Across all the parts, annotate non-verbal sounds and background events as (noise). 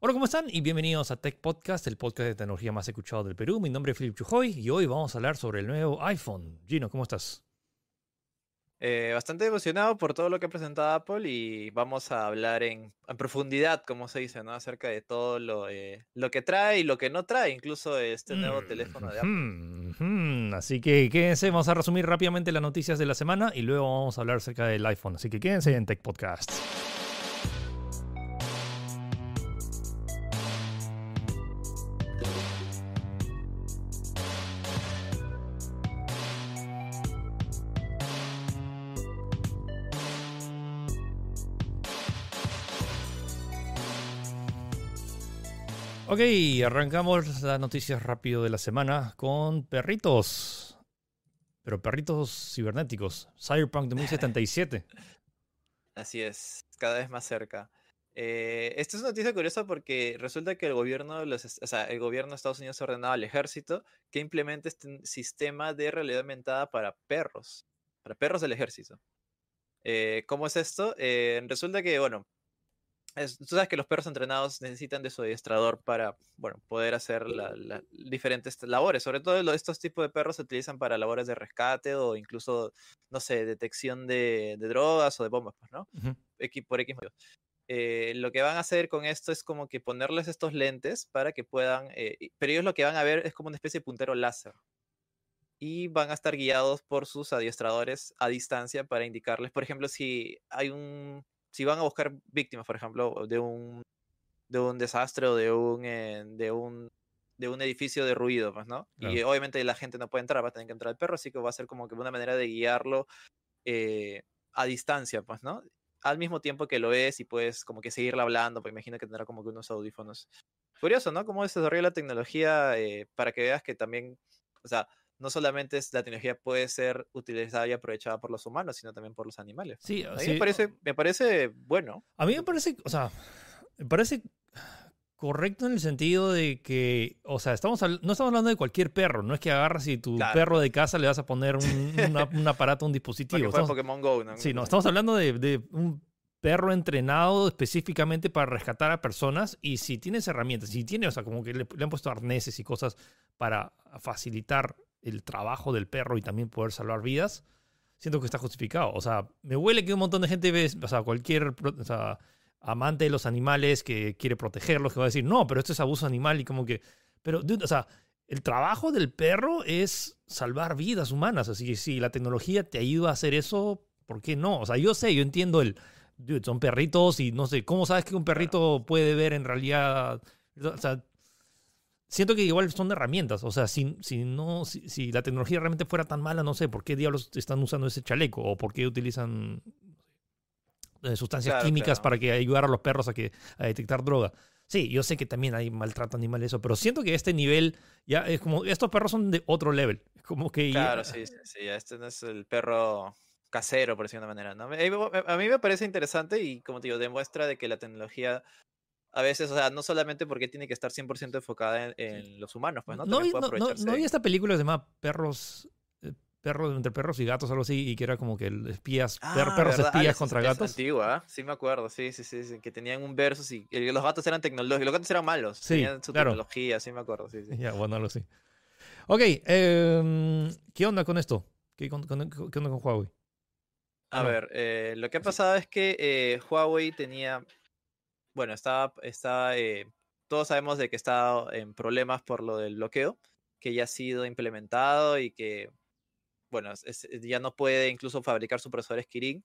Hola, ¿cómo están? Y bienvenidos a Tech Podcast, el podcast de tecnología más escuchado del Perú. Mi nombre es Philip Chujoy y hoy vamos a hablar sobre el nuevo iPhone. Gino, ¿cómo estás? Eh, bastante emocionado por todo lo que ha presentado Apple y vamos a hablar en, en profundidad, como se dice, ¿no? Acerca de todo lo, eh, lo que trae y lo que no trae, incluso este nuevo teléfono de Apple. Mm, mm, Así que quédense, vamos a resumir rápidamente las noticias de la semana y luego vamos a hablar acerca del iPhone. Así que quédense en Tech Podcast. Ok, arrancamos las noticias rápido de la semana con perritos. Pero perritos cibernéticos. Cyberpunk (laughs) 2077. Así es, cada vez más cerca. Eh, esta es una noticia curiosa porque resulta que el gobierno, de los, o sea, el gobierno de Estados Unidos ha ordenado al ejército que implemente este sistema de realidad aumentada para perros, para perros del ejército. Eh, ¿Cómo es esto? Eh, resulta que, bueno, es- tú sabes que los perros entrenados necesitan de su adiestrador para, bueno, poder hacer la- la- diferentes labores. Sobre todo estos tipos de perros se utilizan para labores de rescate o incluso, no sé, detección de, de drogas o de bombas, pues, ¿no? Ujú. X, por X. Eh, lo que van a hacer con esto es como que ponerles estos lentes para que puedan, eh, pero ellos lo que van a ver es como una especie de puntero láser. Y van a estar guiados por sus adiestradores a distancia para indicarles, por ejemplo, si hay un, si van a buscar víctimas, por ejemplo, de un, de un desastre o de un, eh, de un, de un edificio derruido, pues, ¿no? Y obviamente la gente no puede entrar, va a tener que entrar el perro, así que va a ser como que una manera de guiarlo eh, a distancia, pues, ¿no? Al mismo tiempo que lo ves y puedes como que seguirle hablando, pues imagino que tendrá como que unos audífonos. Curioso, ¿no? Cómo se desarrolla la tecnología eh, para que veas que también, o sea, no solamente es, la tecnología puede ser utilizada y aprovechada por los humanos, sino también por los animales. Sí, A mí sí, me, parece, me parece bueno. A mí me parece, o sea, me parece correcto en el sentido de que, o sea, estamos no estamos hablando de cualquier perro, no es que agarras y tu Claro. perro de casa le vas a poner un, una- (laughs) un aparato, un dispositivo. Estamos- Pokémon Go, ¿no? Sí, no, estamos hablando de, de un perro entrenado específicamente para rescatar a personas y si tienes herramientas, si tiene, o sea, como que le, le han puesto arneses y cosas para facilitar el trabajo del perro y también poder salvar vidas, siento que está justificado. O sea, me huele que un montón de gente ve, o sea, cualquier pro- o sea, amante de los animales que quiere protegerlos, que va a decir, no, pero esto es abuso animal y como que, pero, dude, o sea, el trabajo del perro es salvar vidas humanas, así que si la tecnología te ayuda a hacer eso, ¿por qué no? O sea, yo sé, yo entiendo el, dude, son perritos y no sé, ¿cómo sabes que un perrito puede ver en realidad? O sea, siento que igual son herramientas, o sea, si, si no, si, si la tecnología realmente fuera tan mala, no sé, ¿por qué diablos están usando ese chaleco? ¿O por qué utilizan eh, sustancias Claro, químicas claro. para que ayudar a los perros a, que, a detectar droga? Sí, yo sé que también hay maltrato animal eso, pero siento que este nivel ya es como, estos perros son de otro level. (laughs) Como que ya- Claro, sí, sí, sí, ya este no es el perro casero, por decirlo de una manera, ¿no? A mí me parece interesante y, como te digo, demuestra de que la tecnología a veces, o sea, no solamente porque tiene que estar 100% enfocada en, en los humanos, pues, ¿no? no, vi- no, no, vi esta película que se llama Perros, eh, perros entre perros y gatos, algo así, y que era como que espías, per- Ah, perros ¿verdad? Ah, espías contra es- es gatos. antigua, ¿ah? sí me acuerdo, sí, sí, sí, sí, que tenían un versus y y los gatos eran tecnológicos, los gatos eran malos, Sí, tenían su claro. tecnología, sí me acuerdo, sí, sí. Ya, bueno, algo así. Ok, em, ¿qué onda con esto? ¿Qué, con- con- qué onda con Huawei? A ver, eh, lo que ha pasado es que eh, Huawei tenía, bueno, estaba, está, eh, todos sabemos de que está en problemas por lo del bloqueo, que ya ha sido implementado y que, bueno, es- ya no puede incluso fabricar sus procesadores Kirin.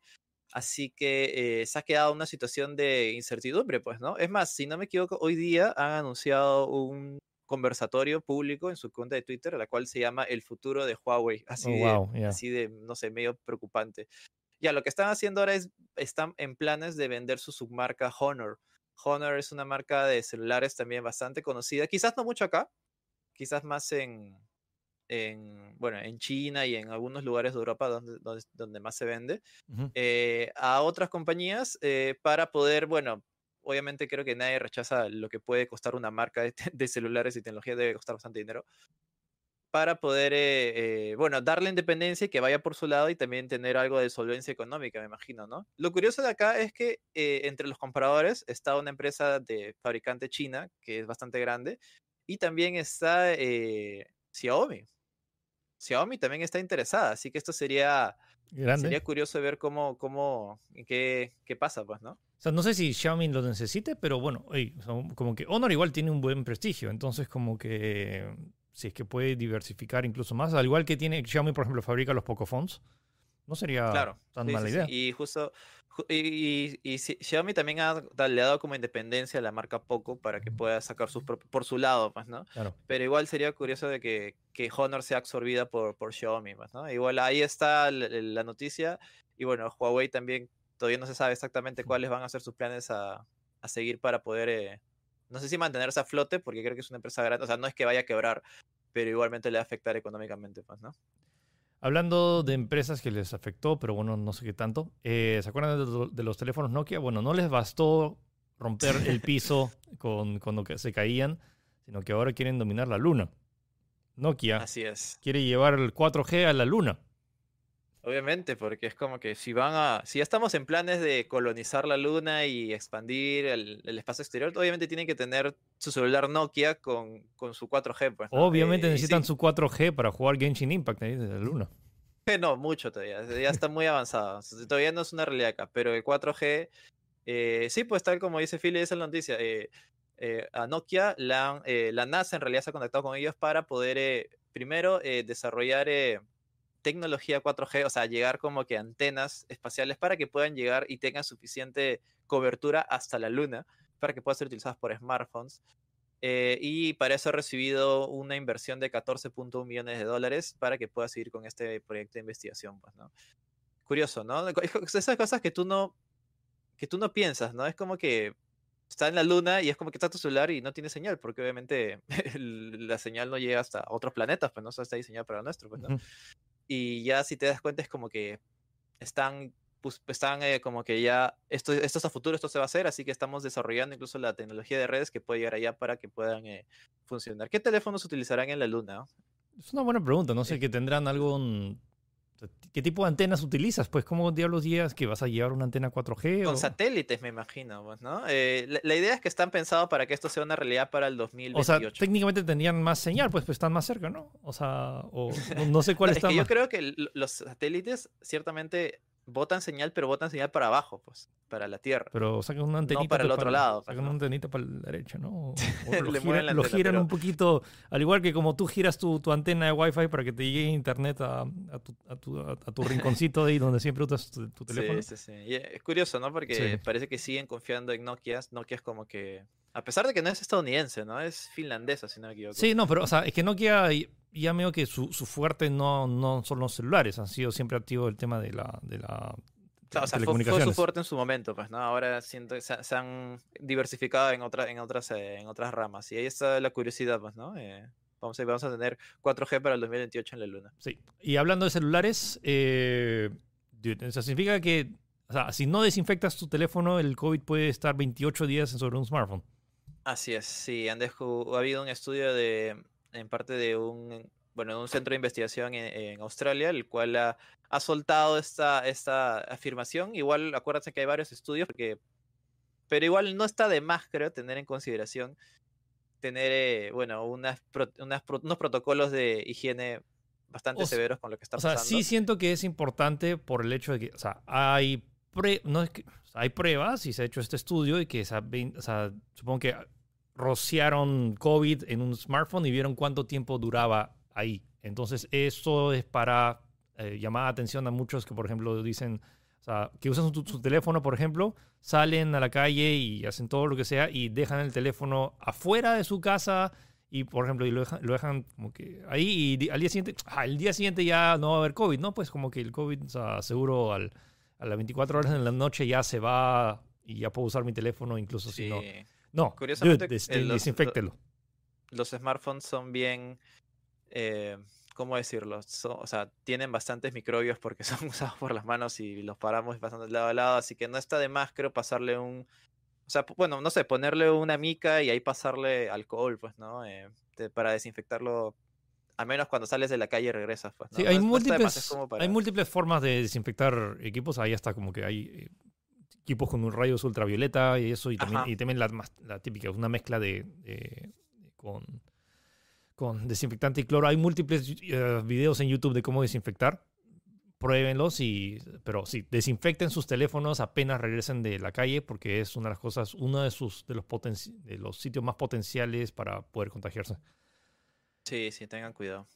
Así que eh, se ha quedado una situación de incertidumbre, pues, ¿no? Es más, si no me equivoco, hoy día han anunciado un conversatorio público en su cuenta de Twitter, la cual se llama El futuro de Huawei. (laughs) Así Oh, de, wow, ya. así de, no sé, medio preocupante. Ya, lo que están haciendo ahora es, están en planes de vender su submarca Honor. Honor es una marca de celulares también bastante conocida, quizás no mucho acá, quizás más en, en, bueno, en China y en algunos lugares de Europa donde, donde, donde más se vende, eh, a otras compañías eh, para poder, bueno, obviamente creo que nadie rechaza lo que puede costar una marca de, (laughs) de celulares y tecnología, debe costar bastante dinero. Para poder, eh, eh, bueno, darle independencia y que vaya por su lado y también tener algo de solvencia económica, me imagino, ¿no? Lo curioso de acá es que eh, entre los compradores está una empresa de fabricante china, que es bastante grande, y también está Xiaomi. Xiaomi también está interesada, así que esto sería, sería curioso ver cómo, cómo, qué, qué pasa, pues, ¿no? O sea, no sé si Xiaomi lo necesite, pero bueno, como que Honor igual tiene un buen prestigio, entonces como que si es que puede diversificar incluso más, al igual que tiene Xiaomi, por ejemplo, fabrica los Pocophons, no sería tan mala idea. Y justo, y, Xiaomi también ha, le ha dado como independencia a la marca Poco para que pueda sacar sus por su lado, pues, ¿no? Pero igual sería curioso de que, que Honor sea absorbida por, por Xiaomi, pues, ¿no? Igual ahí está la, noticia. Y bueno, Huawei también todavía no se sabe exactamente cuáles van a ser sus planes a, a seguir para poder eh, no sé si mantenerse a flote, porque creo que es una empresa grande, o sea, no es que vaya a quebrar, pero igualmente le va a afectar económicamente, pues, ¿no? Hablando de empresas que les afectó, pero bueno, no sé qué tanto. Eh, ¿Se acuerdan de, los teléfonos Nokia? Bueno, no les bastó romper el (laughs) piso con, cuando se caían, sino que ahora quieren dominar la luna. Nokia Así es. quiere llevar el 4G a la luna. Obviamente, porque es como que si van a, si ya estamos en planes de colonizar la luna y expandir el, espacio exterior, obviamente tienen que tener su celular Nokia con, con su 4G. Pues, Obviamente eh, necesitan su 4G para jugar Genshin Impact ahí desde la luna. (laughs) No, mucho todavía, ya está muy avanzado. todavía no es una realidad acá, pero el 4G, eh, sí, pues tal como dice Philly, esa es la noticia. Eh, a Nokia, la, la NASA en realidad se ha contactado con ellos para poder, primero, desarrollar tecnología 4G, o sea, llegar como que antenas espaciales para que puedan llegar y tengan suficiente cobertura hasta la Luna, para que puedan ser utilizadas por smartphones. Eh, y para eso ha recibido una inversión de 14.1 millones de dólares para que pueda seguir con este proyecto de investigación. Pues. Curioso, ¿no? Esas cosas que tú no, que tú no piensas, ¿no? Es como que está en la luna y es como que está tu celular y no tiene señal, porque obviamente (laughs) la señal no llega hasta otros planetas, pues no está diseñado para el nuestro, pues, ¿no? Y ya si te das cuenta es como que están, pues, están eh, como que ya, esto, esto es a futuro, esto se va a hacer, así que estamos desarrollando incluso la tecnología de redes que puede llegar allá para que puedan eh, funcionar. ¿Qué teléfonos utilizarán en la Luna? Es una buena pregunta, no sé, que tendrán algo... ¿Qué tipo de antenas utilizas? Pues, ¿cómo diablos días que vas a llevar una antena 4G? Con satélites, me imagino, pues, ¿no? Eh, la, idea es que están pensados para que esto sea una realidad para el 2028. O sea, técnicamente tendrían más señal, pues, pues están más cerca, ¿no? O sea, o, no sé cuál (laughs) es está que Yo creo que los satélites ciertamente botan señal, pero botan señal para abajo, pues, para la Tierra. Pero sacan una antenita. No para el otro lado. Pues, sacan una antenita para la derecha, ¿no? O, (laughs) lo, giran, un poquito, al igual que como tú giras tu, tu antena de Wi-Fi para que te llegue internet a, a, tu, a, tu, a, tu, (laughs) rinconcito ahí donde siempre usas tu, teléfono. Sí, sí, sí. Y es curioso, ¿no? Porque parece que siguen confiando en Nokia. Nokia es como que. A pesar de que no es estadounidense, ¿no? Es finlandesa, si no me equivoco. Sí, no, pero, o sea, es que Nokia ya veo que su, su fuerte no, no son los celulares, han sido siempre activos el tema de la, de la o sea, fue, su fuerte en su momento, pues, ¿no? Ahora siento que se, han diversificado en, otra, en, otras, eh, en otras ramas. Y ahí está la curiosidad, pues, ¿no? Eh, vamos, a, vamos a tener 4G para el 2028 en la Luna. Sí. Y hablando de celulares, eh, significa que, o sea, si no desinfectas tu teléfono, el COVID puede estar 28 días sobre un smartphone. Así es, sí. Han ha habido un estudio de, en parte de un bueno, un centro de investigación en, Australia, el cual ha, soltado esta, esta afirmación. Igual, acuérdense que hay varios estudios, porque, pero igual no está de más, creo, tener en consideración tener, eh, bueno, unas, unos protocolos de higiene bastante severos con lo que está pasando. O sea, sí siento que es importante por el hecho de que, o sea, hay, no es que, hay pruebas y se ha hecho este estudio y que, o sea, supongo que rociaron COVID en un smartphone y vieron cuánto tiempo duraba ahí. Entonces, eso es para eh, llamar atención a muchos que, por ejemplo, dicen, que usan su, teléfono, por ejemplo, salen a la calle y hacen todo lo que sea y dejan el teléfono afuera de su casa y, por ejemplo, y lo, dejan, como que ahí y al día siguiente, ah, el día siguiente ya no va a haber COVID, ¿no? Pues como que el COVID, o sea, seguro al, a las 24 horas en la noche ya se va y ya puedo usar mi teléfono incluso si no. No, curiosamente, este, desinfectelo. los smartphones son bien eh, ¿cómo decirlo? o sea, tienen bastantes microbios porque (laughs) son usados por las manos y los paramos bastante lado a lado, así que no está de más, creo, pasarle un... O sea, bueno, no sé, ponerle una mica y ahí pasarle alcohol, pues, ¿no? Eh, para desinfectarlo a menos cuando sales de la calle y regresas. Pues, ¿no? Sí, hay, no está de múltiples, hay múltiples formas de desinfectar equipos. Ahí hasta como que hay eh, equipos con un rayos ultravioleta y eso, y también, Ajá. y también la, típica, una mezcla de, de- con, con desinfectante y cloro. Hay múltiples eh, videos en YouTube de cómo desinfectar. Pruébenlos, y, pero sí, desinfecten sus teléfonos apenas regresen de la calle porque es una de las cosas, uno de, sus, de, los, potenci- de los sitios más potenciales para poder contagiarse. Sí, sí, tengan cuidado.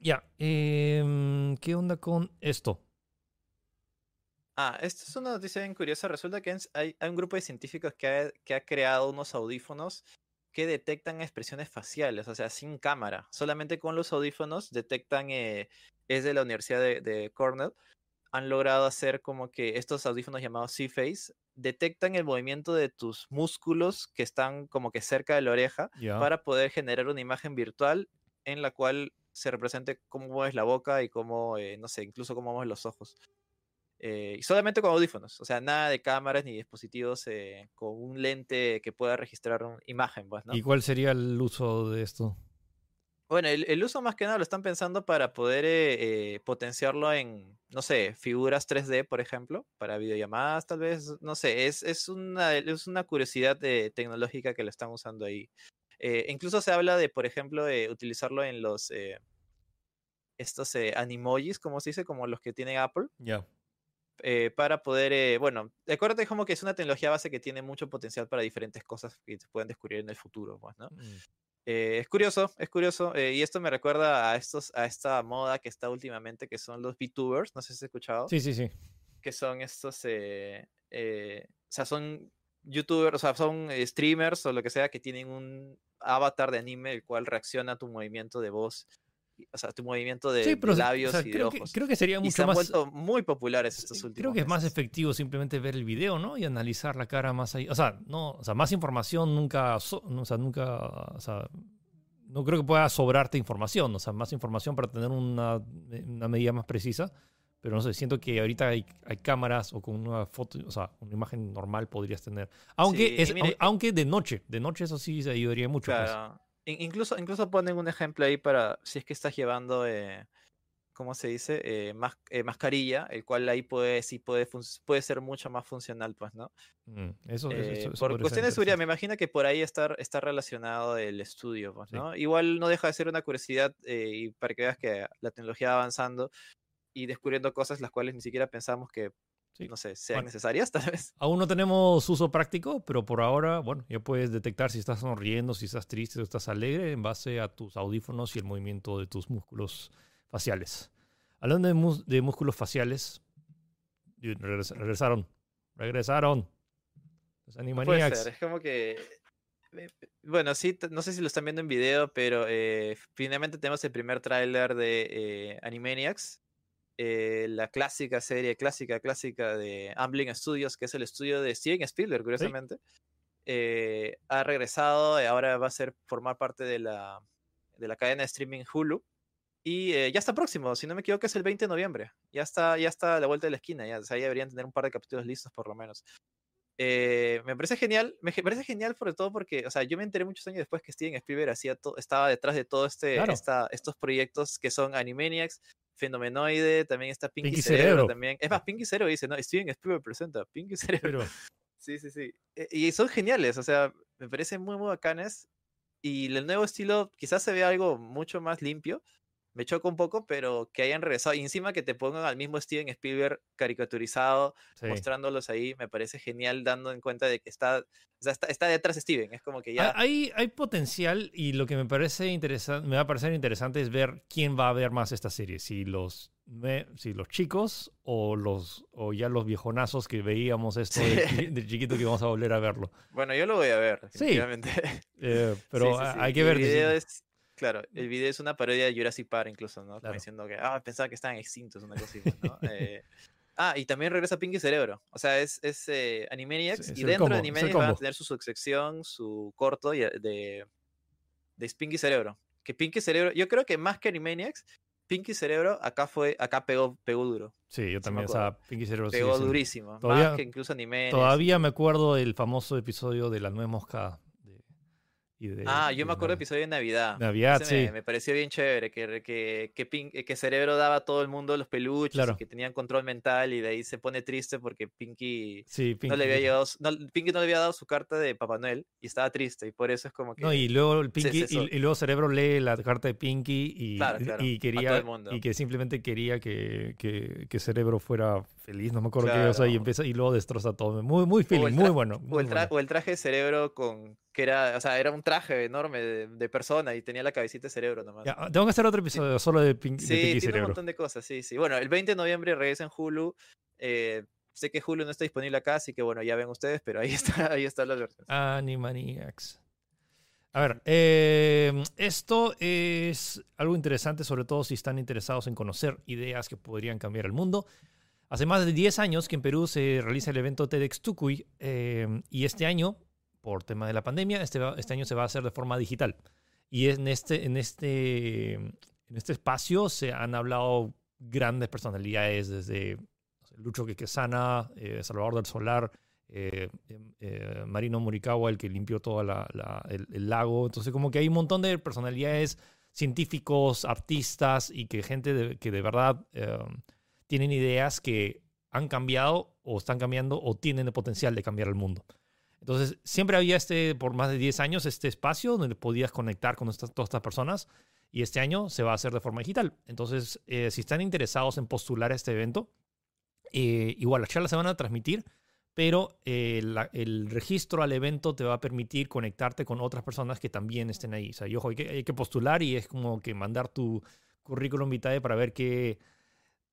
Ya, em, ¿qué onda con esto? Ah, esta es una noticia bien curiosa. Resulta que hay, hay un grupo de científicos que ha, que ha creado unos audífonos que detectan expresiones faciales, o sea, sin cámara. Solamente con los audífonos detectan, eh, es de la Universidad de, de Cornell, han logrado hacer como que estos audífonos llamados C-Face detectan el movimiento de tus músculos que están como que cerca de la oreja para poder generar una imagen virtual en la cual se represente cómo mueves la boca y cómo, eh, no sé, incluso cómo mueves los ojos. Eh, y solamente con audífonos, o sea, nada de cámaras ni dispositivos eh, con un lente que pueda registrar una imagen, pues, ¿no? ¿Y cuál sería el uso de esto? Bueno, el, el uso más que nada lo están pensando para poder eh, potenciarlo en, no sé, figuras 3D, por ejemplo, para videollamadas, tal vez, no sé, es, es, una, es una curiosidad eh, tecnológica que lo están usando ahí. Incluso se habla de, por ejemplo, de utilizarlo en los, estos animojis, como se dice, como los que tiene Apple, Ya. Eh, para poder, eh, bueno, acuérdate como que es una tecnología base que tiene mucho potencial para diferentes cosas que se pueden descubrir en el futuro, pues, ¿no? Mm. Eh, es curioso, es curioso. eh, y esto me recuerda a, estos, a esta moda que está últimamente, que son los VTubers. No sé si has escuchado. Sí, sí, sí. Que son estos. o sea, son YouTubers, o sea, son streamers o lo que sea que tienen un avatar de anime el cual reacciona a tu movimiento de voz. O sea, tu movimiento de, sí, de pero o sea, labios y de creo, que, ojos. creo que sería y se mucho han más. vuelto muy populares estos sí, últimos Creo que es más meses. efectivo simplemente ver el video, ¿no? Y analizar la cara más ahí. O sea, no, o sea, más información nunca, so- no, o sea, nunca, o sea, no creo que pueda sobrarte información, o sea, más información para tener una, una medida más precisa. Pero no sé, siento que ahorita hay, hay cámaras o con una foto, o sea, una imagen normal podrías tener. Aunque, Sí, es, mire- aunque de noche, de noche eso sí se ayudaría mucho. pues. Claro. In- Incluso, incluso ponen un ejemplo ahí para si es que estás llevando, eh, ¿cómo se dice? Eh, mas- eh, mascarilla, el cual ahí puede, sí puede, puede ser mucho más funcional, pues, ¿no? Mm, eso, eso- Eh, eso- eso por cuestiones de seguridad, me imagino que por ahí está, está relacionado el estudio, pues, Sí. ¿no? Igual no deja de ser una curiosidad eh, y para que veas que la tecnología va avanzando y descubriendo cosas las cuales ni siquiera pensamos que, Sí. no sé, sean Bueno. necesarias, (laughs) tal vez. Aún no tenemos uso práctico, pero por ahora, bueno, ya puedes detectar si estás sonriendo, si estás triste o estás alegre en base a tus audífonos y el movimiento de tus músculos faciales. Hablando de, de músculos faciales, regres- regresaron. Regresaron. Los No Animaniacs. ser, es como que. eh, Bueno, sí, no sé si lo están viendo en video, pero eh, finalmente tenemos el primer tráiler de eh, Animaniacs, eh, la clásica serie, clásica, clásica de Amblin Studios, que es el estudio de Steven Spielberg, curiosamente. Eh, ha regresado, y ahora va a ser formar parte de la, de la cadena de streaming Hulu. Y eh, ya está próximo, si no me equivoco, es el 20 de noviembre. Ya está, ya está a la vuelta de la esquina, ya, o sea, ya deberían tener un par de capítulos listos por lo menos. Eh, me parece genial, me parece genial sobre todo porque, o sea, yo me enteré muchos años después que Steven Spielberg hacía estaba detrás de todo este, Claro. esta- estos proyectos que son Animaniacs, Fenomenoide, también está Pinky, Pinky Cerebro, Cerebro. también. Es más, Pinky Cerebro dice, no, Steven Spielberg presenta Pinky Cerebro. Pero, (laughs) Sí, sí, sí. Eh, Y son geniales, o sea, me parecen muy, muy bacanes. Y el nuevo estilo quizás se vea algo mucho más limpio. Me choca un poco, pero que hayan regresado. Y encima que te pongan al mismo Steven Spielberg caricaturizado, sí. mostrándolos ahí, me parece genial dando en cuenta de que está, o sea, está, está detrás Steven. Es como que ya... Hay, hay potencial y lo que me parece interesante, me va a parecer interesante es ver quién va a ver más esta serie, si los me- si los chicos o los o ya los viejonazos que veíamos (laughs) esto de, chiquito que vamos a volver a verlo. Bueno, yo lo voy a ver, Sí. (laughs) Eh, pero Sí, sí, hay que ver. Claro, el video es una parodia de Jurassic Park incluso, ¿no? Como diciendo que, ah, pensaba que estaban extintos, una cosa así, pues, ¿no? (laughs) Eh, ah, y también regresa Pinky Cerebro. O sea, es, es eh, Animaniacs Sí, es y dentro combo, de Animaniacs van a tener su sección, su corto eh, de, de Pinky Cerebro. Que Pinky Cerebro, yo creo que más que Animaniacs, Pinky Cerebro acá fue, acá pegó, pegó duro. Sí, yo también, o sea, Pinky Cerebro Pegó sí. durísimo. Todavía- más que incluso Animaniacs. Todavía me acuerdo del famoso episodio de la nuez moscada. De- ah, yo me acuerdo del episodio de Navidad. Navidad, sí. Me, pareció bien chévere que, que, que, que, Cerebro daba a todo el mundo los peluches y que tenían control mental y de ahí se pone triste porque Pinky, no le había llegado, no, Pinky no le había dado su carta de Papá Noel y estaba triste y por eso es como que... No, y luego, Pinky, y, luego Cerebro lee la carta de Pinky y, y quería y que simplemente quería que, que, Cerebro fuera feliz, no me acuerdo qué cosa, y empieza y luego destroza todo. Muy, muy feeling, muy bueno. o, el o el traje de Cerebro con que era, o sea, era un traje enorme de, persona y tenía la cabecita de cerebro nomás. tengo que hacer otro episodio solo de, Pink, sí, tiene un montón de cosas, sí, sí. Bueno, el 20 de noviembre regresa en Hulu. Eh, sé que Hulu no está disponible acá, así que bueno, ya ven ustedes, pero ahí (laughs) está, ahí está la versión. Animaniacs. A ver, em, esto es algo interesante, sobre todo si están interesados en conocer ideas que podrían cambiar el mundo. Hace más de 10 años que en Perú se realiza el evento TEDx Tucuy em, y este año por tema de la pandemia, este, este año se va a hacer de forma digital. Y en este, en, este, en este espacio se han hablado grandes personalidades, desde Lucho Quequesana, eh, Salvador del Solar, eh, em, eh, Marino Morikawa, el que limpió todo el, lago. Entonces, como que hay un montón de personalidades, científicos, artistas y que gente que de verdad tienen ideas que han cambiado o están cambiando o tienen el potencial de cambiar el mundo. Entonces, siempre había este, por más de 10 años, este espacio donde podías conectar con todas estas personas y este año se va a hacer de forma digital. Entonces, eh, si están interesados en postular a este evento, eh, igual las charlas se van a transmitir, pero eh, el registro al evento te va a permitir conectarte con otras personas que también estén ahí. O sea, y ojo, hay que, hay que postular y es como que mandar tu currículum vitae para ver qué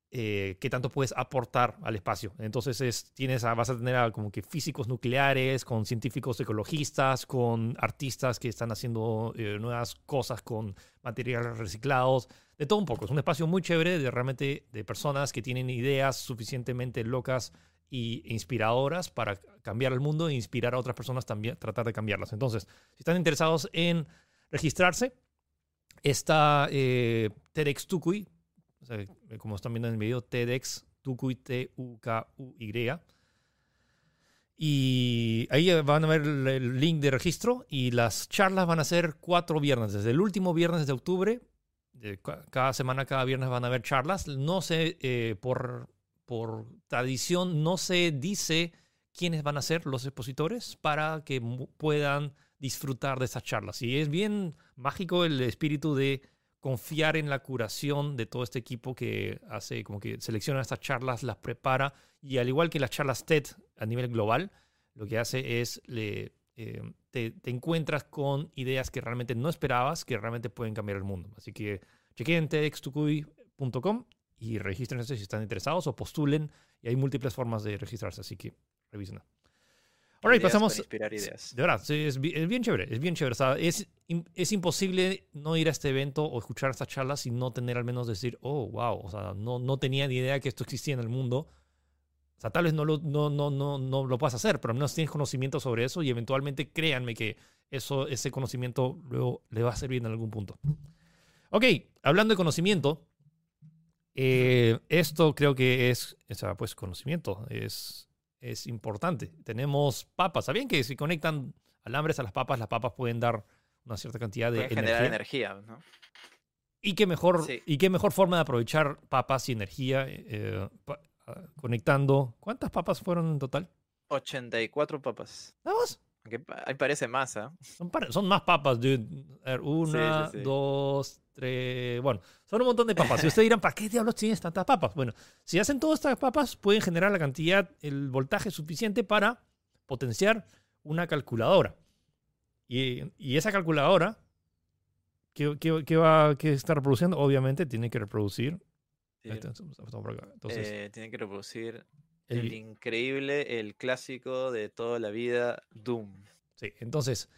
eh, qué tanto puedes aportar al espacio. Entonces es, tienes vas a tener como que físicos nucleares, con científicos ecologistas, con artistas que están haciendo eh, nuevas cosas con materiales reciclados, de todo un poco. Es un espacio muy chévere de realmente de personas que tienen ideas suficientemente locas e inspiradoras para cambiar el mundo e inspirar a otras personas también, tratar de cambiarlas. Entonces, si están interesados en registrarse, está eh, eh, como están viendo en el video, TEDx, Tucuy, T-U-K-U-Y. Y ahí van a ver el link de registro y las charlas van a ser cuatro viernes, desde el último viernes de octubre. cada semana, cada viernes van a haber charlas. No sé, eh, por, por tradición, no se dice quiénes van a ser los expositores para que puedan disfrutar de esas charlas. Y es bien mágico el espíritu de confiar en la curación de todo este equipo que hace, como que selecciona estas charlas, las prepara y al igual que las charlas TED a nivel global, lo que hace es le, eh, te, encuentras con ideas que realmente no esperabas, que realmente pueden cambiar el mundo. Así que chequen tedxtucuy.com y regístrense si están interesados o postulen y hay múltiples formas de registrarse, así que revisen. Ahora pasamos. Inspirar ideas. De verdad, es, bien chévere, es bien chévere. es, es imposible no ir a este evento o escuchar estas charlas y no tener al menos decir, oh, wow, o sea, no, no tenía ni idea que esto existía en el mundo. O sea, tal vez no lo, no, no, no, no lo puedas hacer, pero al menos tienes conocimiento sobre eso y eventualmente créanme que eso, ese conocimiento luego le va a servir en algún punto. Ok, hablando de conocimiento, eh, esto creo que es, o sea, pues conocimiento, es es importante. Tenemos papas. ¿Sabían que si conectan alambres a las papas, las papas pueden dar una cierta cantidad de energía? generar energía, ¿no? Y qué mejor, y qué mejor forma de aprovechar papas y energía eh, ah, conectando. ¿Cuántas papas fueron en total? 84 papas. ¿Nada más? Ahí parece más, ¿eh? son, más papas, dude. Una, dos, bueno, son un montón de papas. Y ustedes dirán, ¿para qué diablos tienes tantas papas? Bueno, si hacen todas estas papas, pueden generar la cantidad, el voltaje suficiente para potenciar una calculadora. Y, esa calculadora, ¿qué, va a estar reproduciendo? Obviamente tiene que reproducir. Eh, tiene que reproducir el, increíble, el clásico de toda la vida, Doom. Sí, entonces,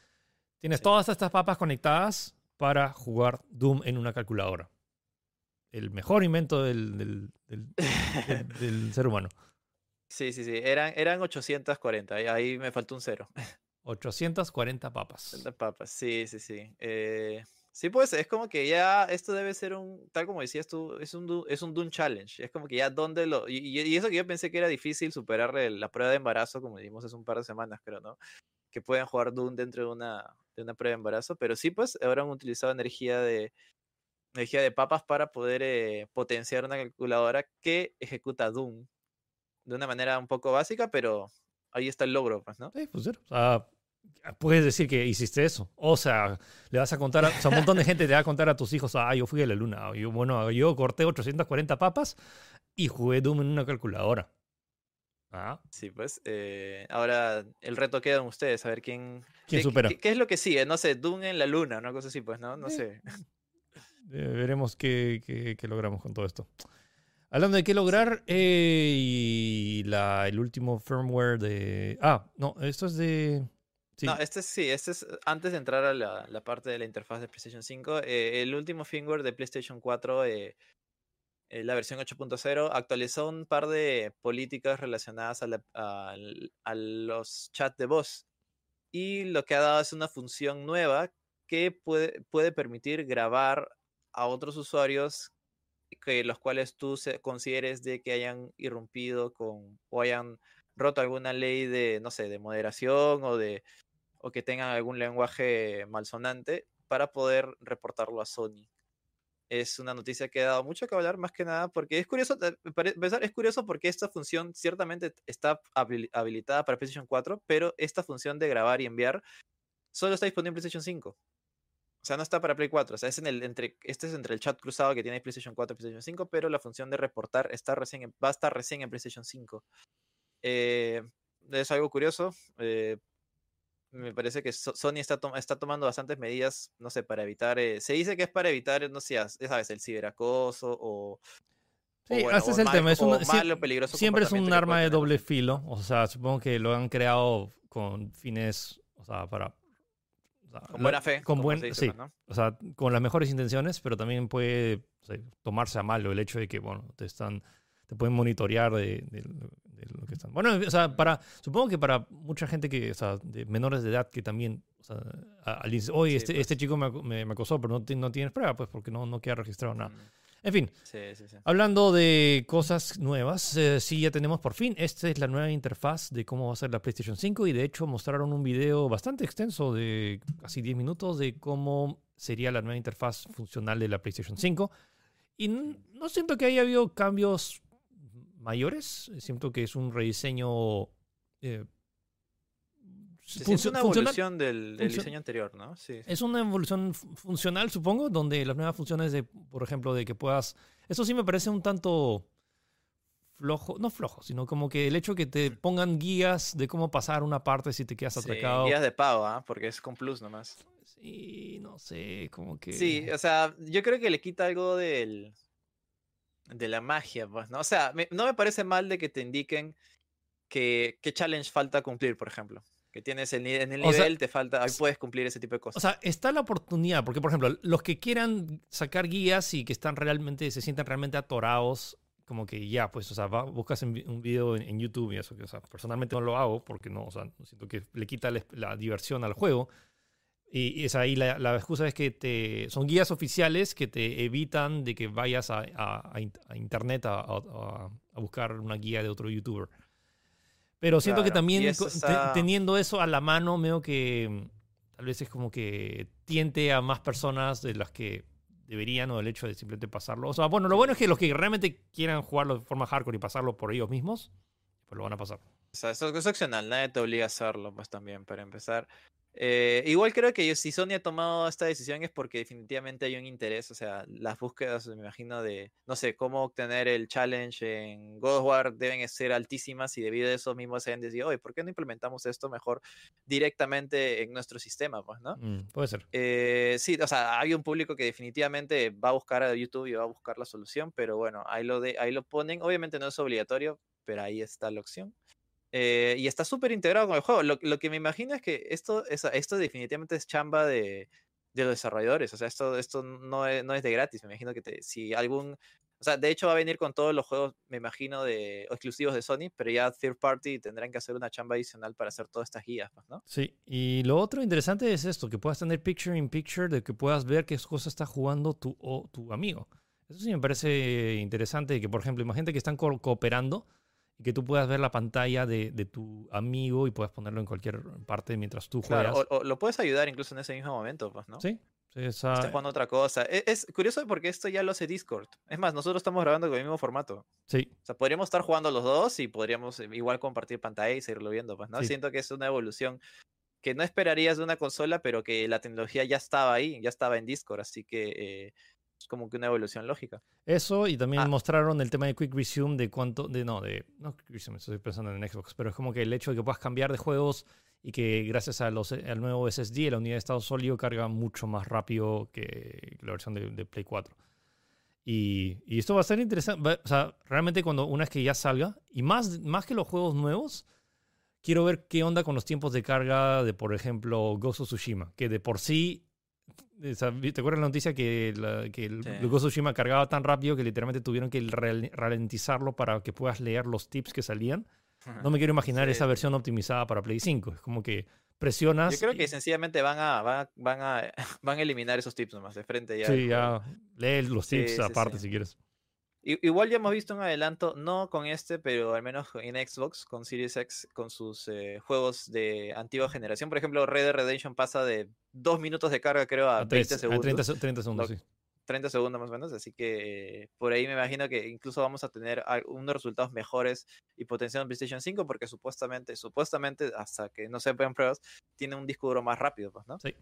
tienes todas estas papas conectadas para jugar Doom en una calculadora. El mejor invento del, del, (laughs) ser humano. Sí, sí, sí. Eran, eran 840. Ahí me faltó un cero. 840 papas. papas, sí, sí, sí. Eh, sí, pues es como que ya esto debe ser un, tal como decías tú, es un, es un Doom Challenge. Es como que ya donde lo... Y, eso que yo pensé que era difícil superar la prueba de embarazo, como dijimos hace un par de semanas, creo, ¿no? Que pueden jugar Doom dentro de una, de una prueba de embarazo, pero sí, pues ahora han utilizado energía de, energía de papas para poder eh, potenciar una calculadora que ejecuta Doom de una manera un poco básica, pero ahí está el logro, pues, ¿no? Sí, pues o puedes decir que hiciste eso. O sea, le vas a contar, a, o sea, un montón de gente te va a contar a tus hijos, ah, yo fui a la luna, yo, bueno, yo corté 840 papas y jugué Doom en una calculadora. Ah. Sí, pues. Eh, ahora el reto queda en ustedes, a ver quién. ¿Quién qué, supera? Qué, qué, es lo que sigue? No sé, Doom en la luna, una cosa así, pues, ¿no? No Eh, sé. (laughs) Eh, veremos qué, qué, qué, logramos con todo esto. Hablando de qué lograr, eh, y la, el último firmware de... Ah, no, esto es de... Sí. No, este es, sí, este es antes de entrar a la, la parte de la interfaz de PlayStation 5. Eh, el último firmware de PlayStation 4, eh, la versión 8.0, actualizó un par de políticas relacionadas a, la, a, a los chats de voz. Y lo que ha dado es una función nueva que puede, puede permitir grabar a otros usuarios que los cuales tú se, consideres de que hayan irrumpido con o hayan roto alguna ley de no sé de moderación o de o que tengan algún lenguaje malsonante para poder reportarlo a Sony es una noticia que ha dado mucho que hablar más que nada porque es curioso es curioso porque esta función ciertamente está habilitada para PlayStation 4 pero esta función de grabar y enviar solo está disponible en PlayStation 5 o sea, no está para Play 4. O sea, es en el, entre, este es entre el chat cruzado que tiene PlayStation 4 y PlayStation 5, pero la función de reportar está recién va a estar recién en PlayStation 5. Eh, es algo curioso. Eh, me parece que Sony está, to está, tomando bastantes medidas, no sé, para evitar. Eh, se dice que es para evitar, no sé, ya sabes, el ciberacoso o. Sí, o ese es el mal, tema. Es un, malo, peligroso siempre es un arma de doble filo. O sea, supongo que lo han creado con fines, o sea, para o sea, con buena fe. Con buen, dice, sí, ¿no? o sea, con las mejores intenciones, pero también puede sea, tomarse a mal el hecho de que, bueno, te están, te pueden monitorear de, de, de, lo que están. Bueno, o sea, para, supongo que para mucha gente que, o sea, de menores de edad que también, o sea, al hoy sí, este, pues. este chico me, me, me, acosó, pero no, no tienes prueba, pues porque no, no queda registrado nada. Mm. En fin, sí, sí, sí. hablando de cosas nuevas, eh, sí ya tenemos por fin, esta es la nueva interfaz de cómo va a ser la PlayStation 5 y de hecho mostraron un video bastante extenso de casi 10 minutos de cómo sería la nueva interfaz funcional de la PlayStation 5. Y no siento que haya habido cambios mayores, siento que es un rediseño... Eh, es una evolución del, del, diseño anterior, ¿no? Sí. Es una evolución funcional, supongo, donde las nuevas funciones de, por ejemplo, de que puedas... Eso sí me parece un tanto flojo, no flojo, sino como que el hecho que te pongan guías de cómo pasar una parte si te quedas sí, atracado. Guías de pago, ¿eh? porque es con plus nomás. Sí, no sé, como que... Sí, o sea, yo creo que le quita algo del... de la magia, pues, ¿no? O sea, me, no me parece mal de que te indiquen que, qué challenge falta cumplir, por ejemplo que tienes el, en el nivel, o sea, te falta, ahí puedes cumplir ese tipo de cosas. O sea, está la oportunidad, porque por ejemplo, los que quieran sacar guías y que están realmente, se sientan realmente atorados, como que ya, pues, o sea, va, buscas en, un video en, en, YouTube y eso, que, o sea, personalmente no lo hago porque no, o sea, siento que le quita la diversión al juego. Y, y es ahí la, la, excusa es que te, son guías oficiales que te evitan de que vayas a, a, a internet a, a buscar una guía de otro youtuber. Pero siento claro, que también está... teniendo eso a la mano, veo que mm, tal vez es como que tiente a más personas de las que deberían o el hecho de simplemente pasarlo. O sea, bueno, lo bueno es que los que realmente quieran jugarlo de forma hardcore y pasarlo por ellos mismos, pues lo van a pasar. O sea, eso es opcional, nadie te obliga a hacerlo, pues también, para empezar. Eh, igual creo que si Sony ha tomado esta decisión es porque definitivamente hay un interés, o sea, las búsquedas, me imagino, de, no sé, cómo obtener el challenge en God of War deben ser altísimas y debido a eso mismo se han decidido, oye, ¿por qué no implementamos esto mejor directamente en nuestro sistema? Pues, ¿no? Mm, puede ser. Eh, sí, o sea, hay un público que definitivamente va a buscar a YouTube y va a buscar la solución, pero bueno, ahí lo, de, ahí lo ponen, obviamente no es obligatorio, pero ahí está la opción. Eh, y está súper integrado con el juego. Lo, lo, que me imagino es que esto, es, esto definitivamente es chamba de, de los desarrolladores. O sea, esto, esto no, es, no es de gratis. Me imagino que te, si algún... O sea, de hecho va a venir con todos los juegos, me imagino, de exclusivos de Sony, pero ya third party tendrán que hacer una chamba adicional para hacer todas estas guías, ¿no? Sí, y lo otro interesante es esto, que puedas tener picture in picture, de que puedas ver qué cosa está jugando tu, o tu amigo. Eso sí me parece interesante, que por ejemplo, imagínate que están co cooperando y que tú puedas ver la pantalla de, de tu amigo y puedas ponerlo en cualquier parte mientras tú Claro, juegas. o, o lo puedes ayudar incluso en ese mismo momento, pues, ¿no? Sí, esa- jugando otra cosa. E- Es, curioso porque esto ya lo hace Discord. Es más, nosotros estamos grabando con el mismo formato. sí, O sea, podríamos estar jugando los dos y podríamos eh, igual compartir pantalla y seguirlo viendo, pues, ¿no? Sí. Siento que es una evolución que no esperarías de una consola, pero que la tecnología ya estaba ahí, ya estaba en Discord, así que eh, como que una evolución lógica. Eso y también Ah. mostraron el tema de Quick Resume de cuánto, de no, de, no Quick Resume, estoy pensando en Xbox, pero es como que el hecho de que puedas cambiar de juegos y que gracias a los, al nuevo SSD, la unidad de estado sólido carga mucho más rápido que la versión de, de Play 4. Y, y esto va a ser interesante, o sea, realmente cuando una vez que ya salga, y más, más que los juegos nuevos, quiero ver qué onda con los tiempos de carga de, por ejemplo, Ghost of Tsushima, que de por sí ¿Te acuerdas la noticia que, la- que el Sí. Tsushima cargaba tan rápido que literalmente tuvieron que ral- ralentizarlo para que puedas leer los tips que salían? No me quiero imaginar Sí. esa versión optimizada para Play 5. Es como que presionas. Yo creo que y- sencillamente van a, van a, van a, (laughs) van a eliminar esos tips nomás de frente ya. Sí, ya. Lee los tips sí, aparte si quieres. Igual ya hemos visto un adelanto, no con este, pero al menos en Xbox, con Series X, con sus eh, juegos de antigua generación. Por ejemplo, Red Dead Redemption pasa de dos minutos de carga, creo, a, A, 20 tres- a segundos. 30, se- 30 segundos, sí. 30 segundos más o menos, así que eh, por ahí me imagino que incluso vamos a tener unos resultados mejores y potenciados en PlayStation 5 porque supuestamente, supuestamente, hasta que no se vean pruebas, tiene un disco duro más rápido, pues, ¿no? Sí.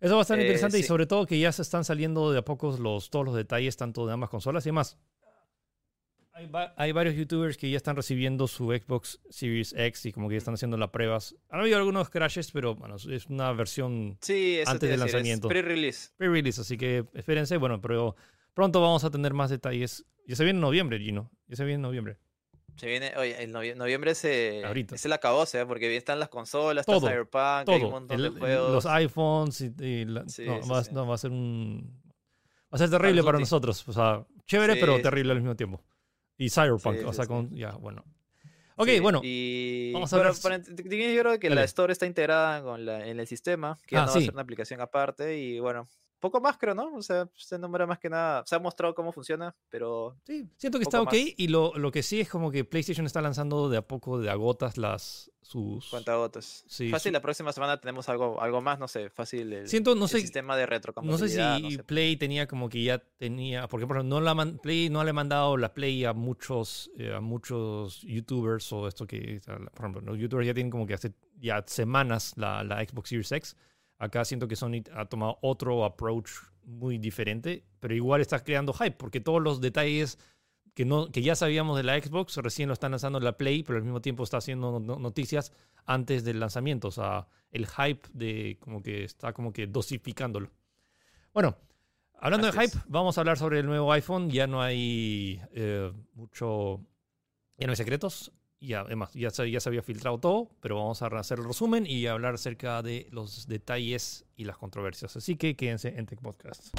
Eso va a estar Eh, interesante y sobre todo que ya se están saliendo de a pocos los, todos los detalles tanto de ambas consolas y demás. Hay, va- hay varios youtubers que ya están recibiendo su Xbox Series X y como que ya están haciendo las pruebas. Han habido algunos crashes, pero bueno, es una versión Sí, Antes del lanzamiento. Pre-release. pre-release, así que espérense. Bueno, pero pronto vamos a tener más detalles. Ya se viene en noviembre, Gino. Ya se viene en noviembre. Se viene, oye, novie- noviembre se, Ahorita. es el acabose, ¿eh? porque están las consolas, Todo, está Cyberpunk, hay un Todo. montón El- de el- juegos. los iPhones y, y la- Sí, no, sí, va, sí. no, va a ser un... Va a ser terrible para nosotros. O sea, chévere, pero terrible al mismo tiempo. Y Cyberpunk, Sí, o sea, con... Ya, bueno. Ok, Sí, bueno. Y vamos a t- t- yo creo que Dale. la Store está integrada con la, en el sistema, que Ah, no va a ser una aplicación aparte y bueno, poco más creo, ¿no? O sea, se nombra más que nada, se ha mostrado cómo funciona, pero Sí, siento que está ok. más. Y lo, lo que sí es como que PlayStation está lanzando de a poco, de a gotas, las sus... cuentagotas. Sí, fácil, su- la próxima semana tenemos algo, algo más, no sé, fácil el, Siento, no el sé, sistema de No retrocompatibilidad. sé si no sé. Play tenía como que ya tenía, porque por ejemplo, no la man- Play no le ha mandado la Play a muchos eh, a muchos YouTubers o esto que, por ejemplo, los YouTubers ya tienen como que hace ya semanas la, la Xbox Series X. Acá siento que Sony ha tomado otro approach muy diferente, pero igual está creando hype porque todos los detalles que, no, que ya sabíamos de la Xbox recién lo están lanzando en la Play, pero al mismo tiempo está haciendo no- noticias antes del lanzamiento. O sea, el hype de como que está como que dosificándolo. Bueno, hablando Así de es. hype, vamos a hablar sobre el nuevo iPhone. Ya no hay eh, mucho, ya no hay secretos. Y además, ya se, ya se había filtrado todo, pero vamos a hacer el resumen y hablar acerca de los detalles y las controversias. Así que quédense en Tech Podcast.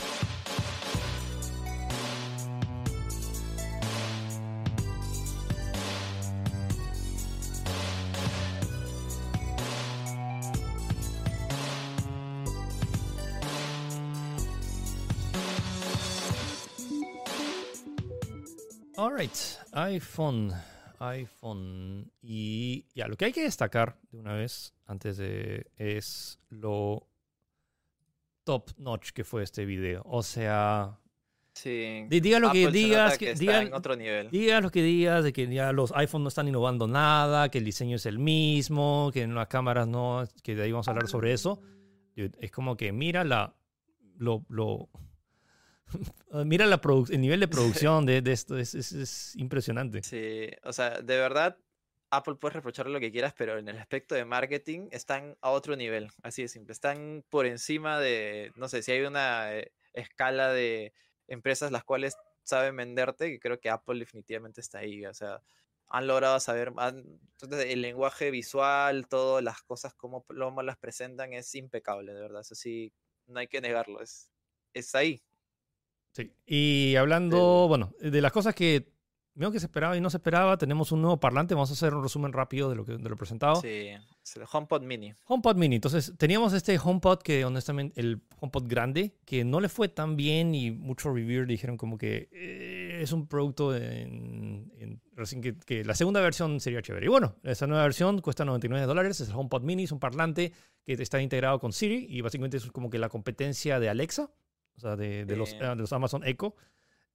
Alright, iPhone, iPhone. Y ya, lo que hay que destacar de una vez antes de es lo top notch que fue este video. O sea, Sí. lo que Apple digas, que, que otro nivel. diga lo que digas de que ya los iPhones no están innovando nada, que el diseño es el mismo, que en las cámaras no, que de ahí vamos a hablar sobre eso. Es como que mira la lo, lo (laughs) mira la el nivel de producción de, de esto es, es- es impresionante. Sí, o sea, de verdad, Apple puedes reprocharle lo que quieras, pero en el aspecto de marketing están a otro nivel, así de simple. Están por encima de, no sé, si hay una eh, escala de empresas las cuales saben venderte, que creo que Apple definitivamente está ahí. O sea, han logrado saber, han- entonces, el lenguaje visual, todas las cosas, como cómo las presentan, es impecable, de verdad. Eso sí, no hay que negarlo, es, es ahí. Sí. Y hablando, bueno, de las cosas que veo que se esperaba y no se esperaba, tenemos un nuevo parlante. Vamos a hacer un resumen rápido de lo que de lo presentado. Sí, es el HomePod Mini. HomePod Mini. Entonces, teníamos este HomePod que honestamente, el HomePod grande, que no le fue tan bien y muchos reviewers dijeron como que, es un producto en, en- recién que, que la segunda versión sería chévere. Y bueno, esa nueva versión cuesta 99 dólares, es el HomePod Mini, es un parlante que está integrado con Siri y básicamente es como que la competencia de Alexa, o sea, de, de los, eh, de los Amazon Echo.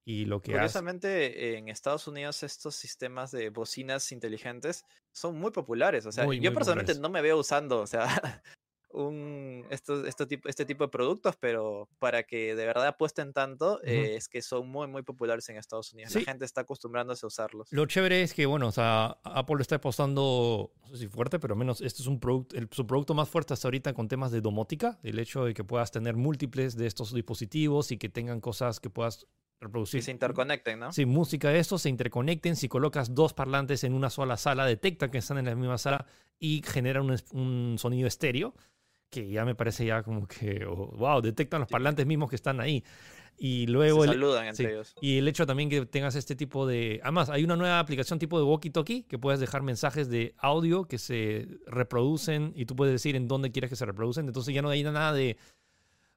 Y lo que hace... Curiosamente, en Estados Unidos estos sistemas de bocinas inteligentes son muy populares. O sea, Muy, yo muy personalmente populares. no me veo usando, o sea, un, esto, esto tipo, este tipo de productos, pero para que de verdad apuesten tanto, eh, es que son muy, muy populares en Estados Unidos. Sí. La gente está acostumbrándose a usarlos. Lo chévere es que, bueno, o sea, Apple está apostando, no sé si fuerte, pero al menos este es un producto, su producto más fuerte hasta ahorita con temas de domótica, el hecho de que puedas tener múltiples de estos dispositivos y que tengan cosas que puedas reproducir. Que se interconecten, ¿no? Sí, música de estos se interconecten. Si colocas dos parlantes en una sola sala, detecta que están en la misma sala y genera un, un sonido estéreo, que ya me parece ya como que, oh, wow, detectan los parlantes mismos que están ahí. Y Se luego... el- saludan entre sí. ellos. y el hecho también que tengas este tipo de... Además, hay una nueva aplicación tipo de walkie-talkie que puedes dejar mensajes de audio que se reproducen y tú puedes decir en dónde quieres que se reproducen. Entonces ya no hay nada de...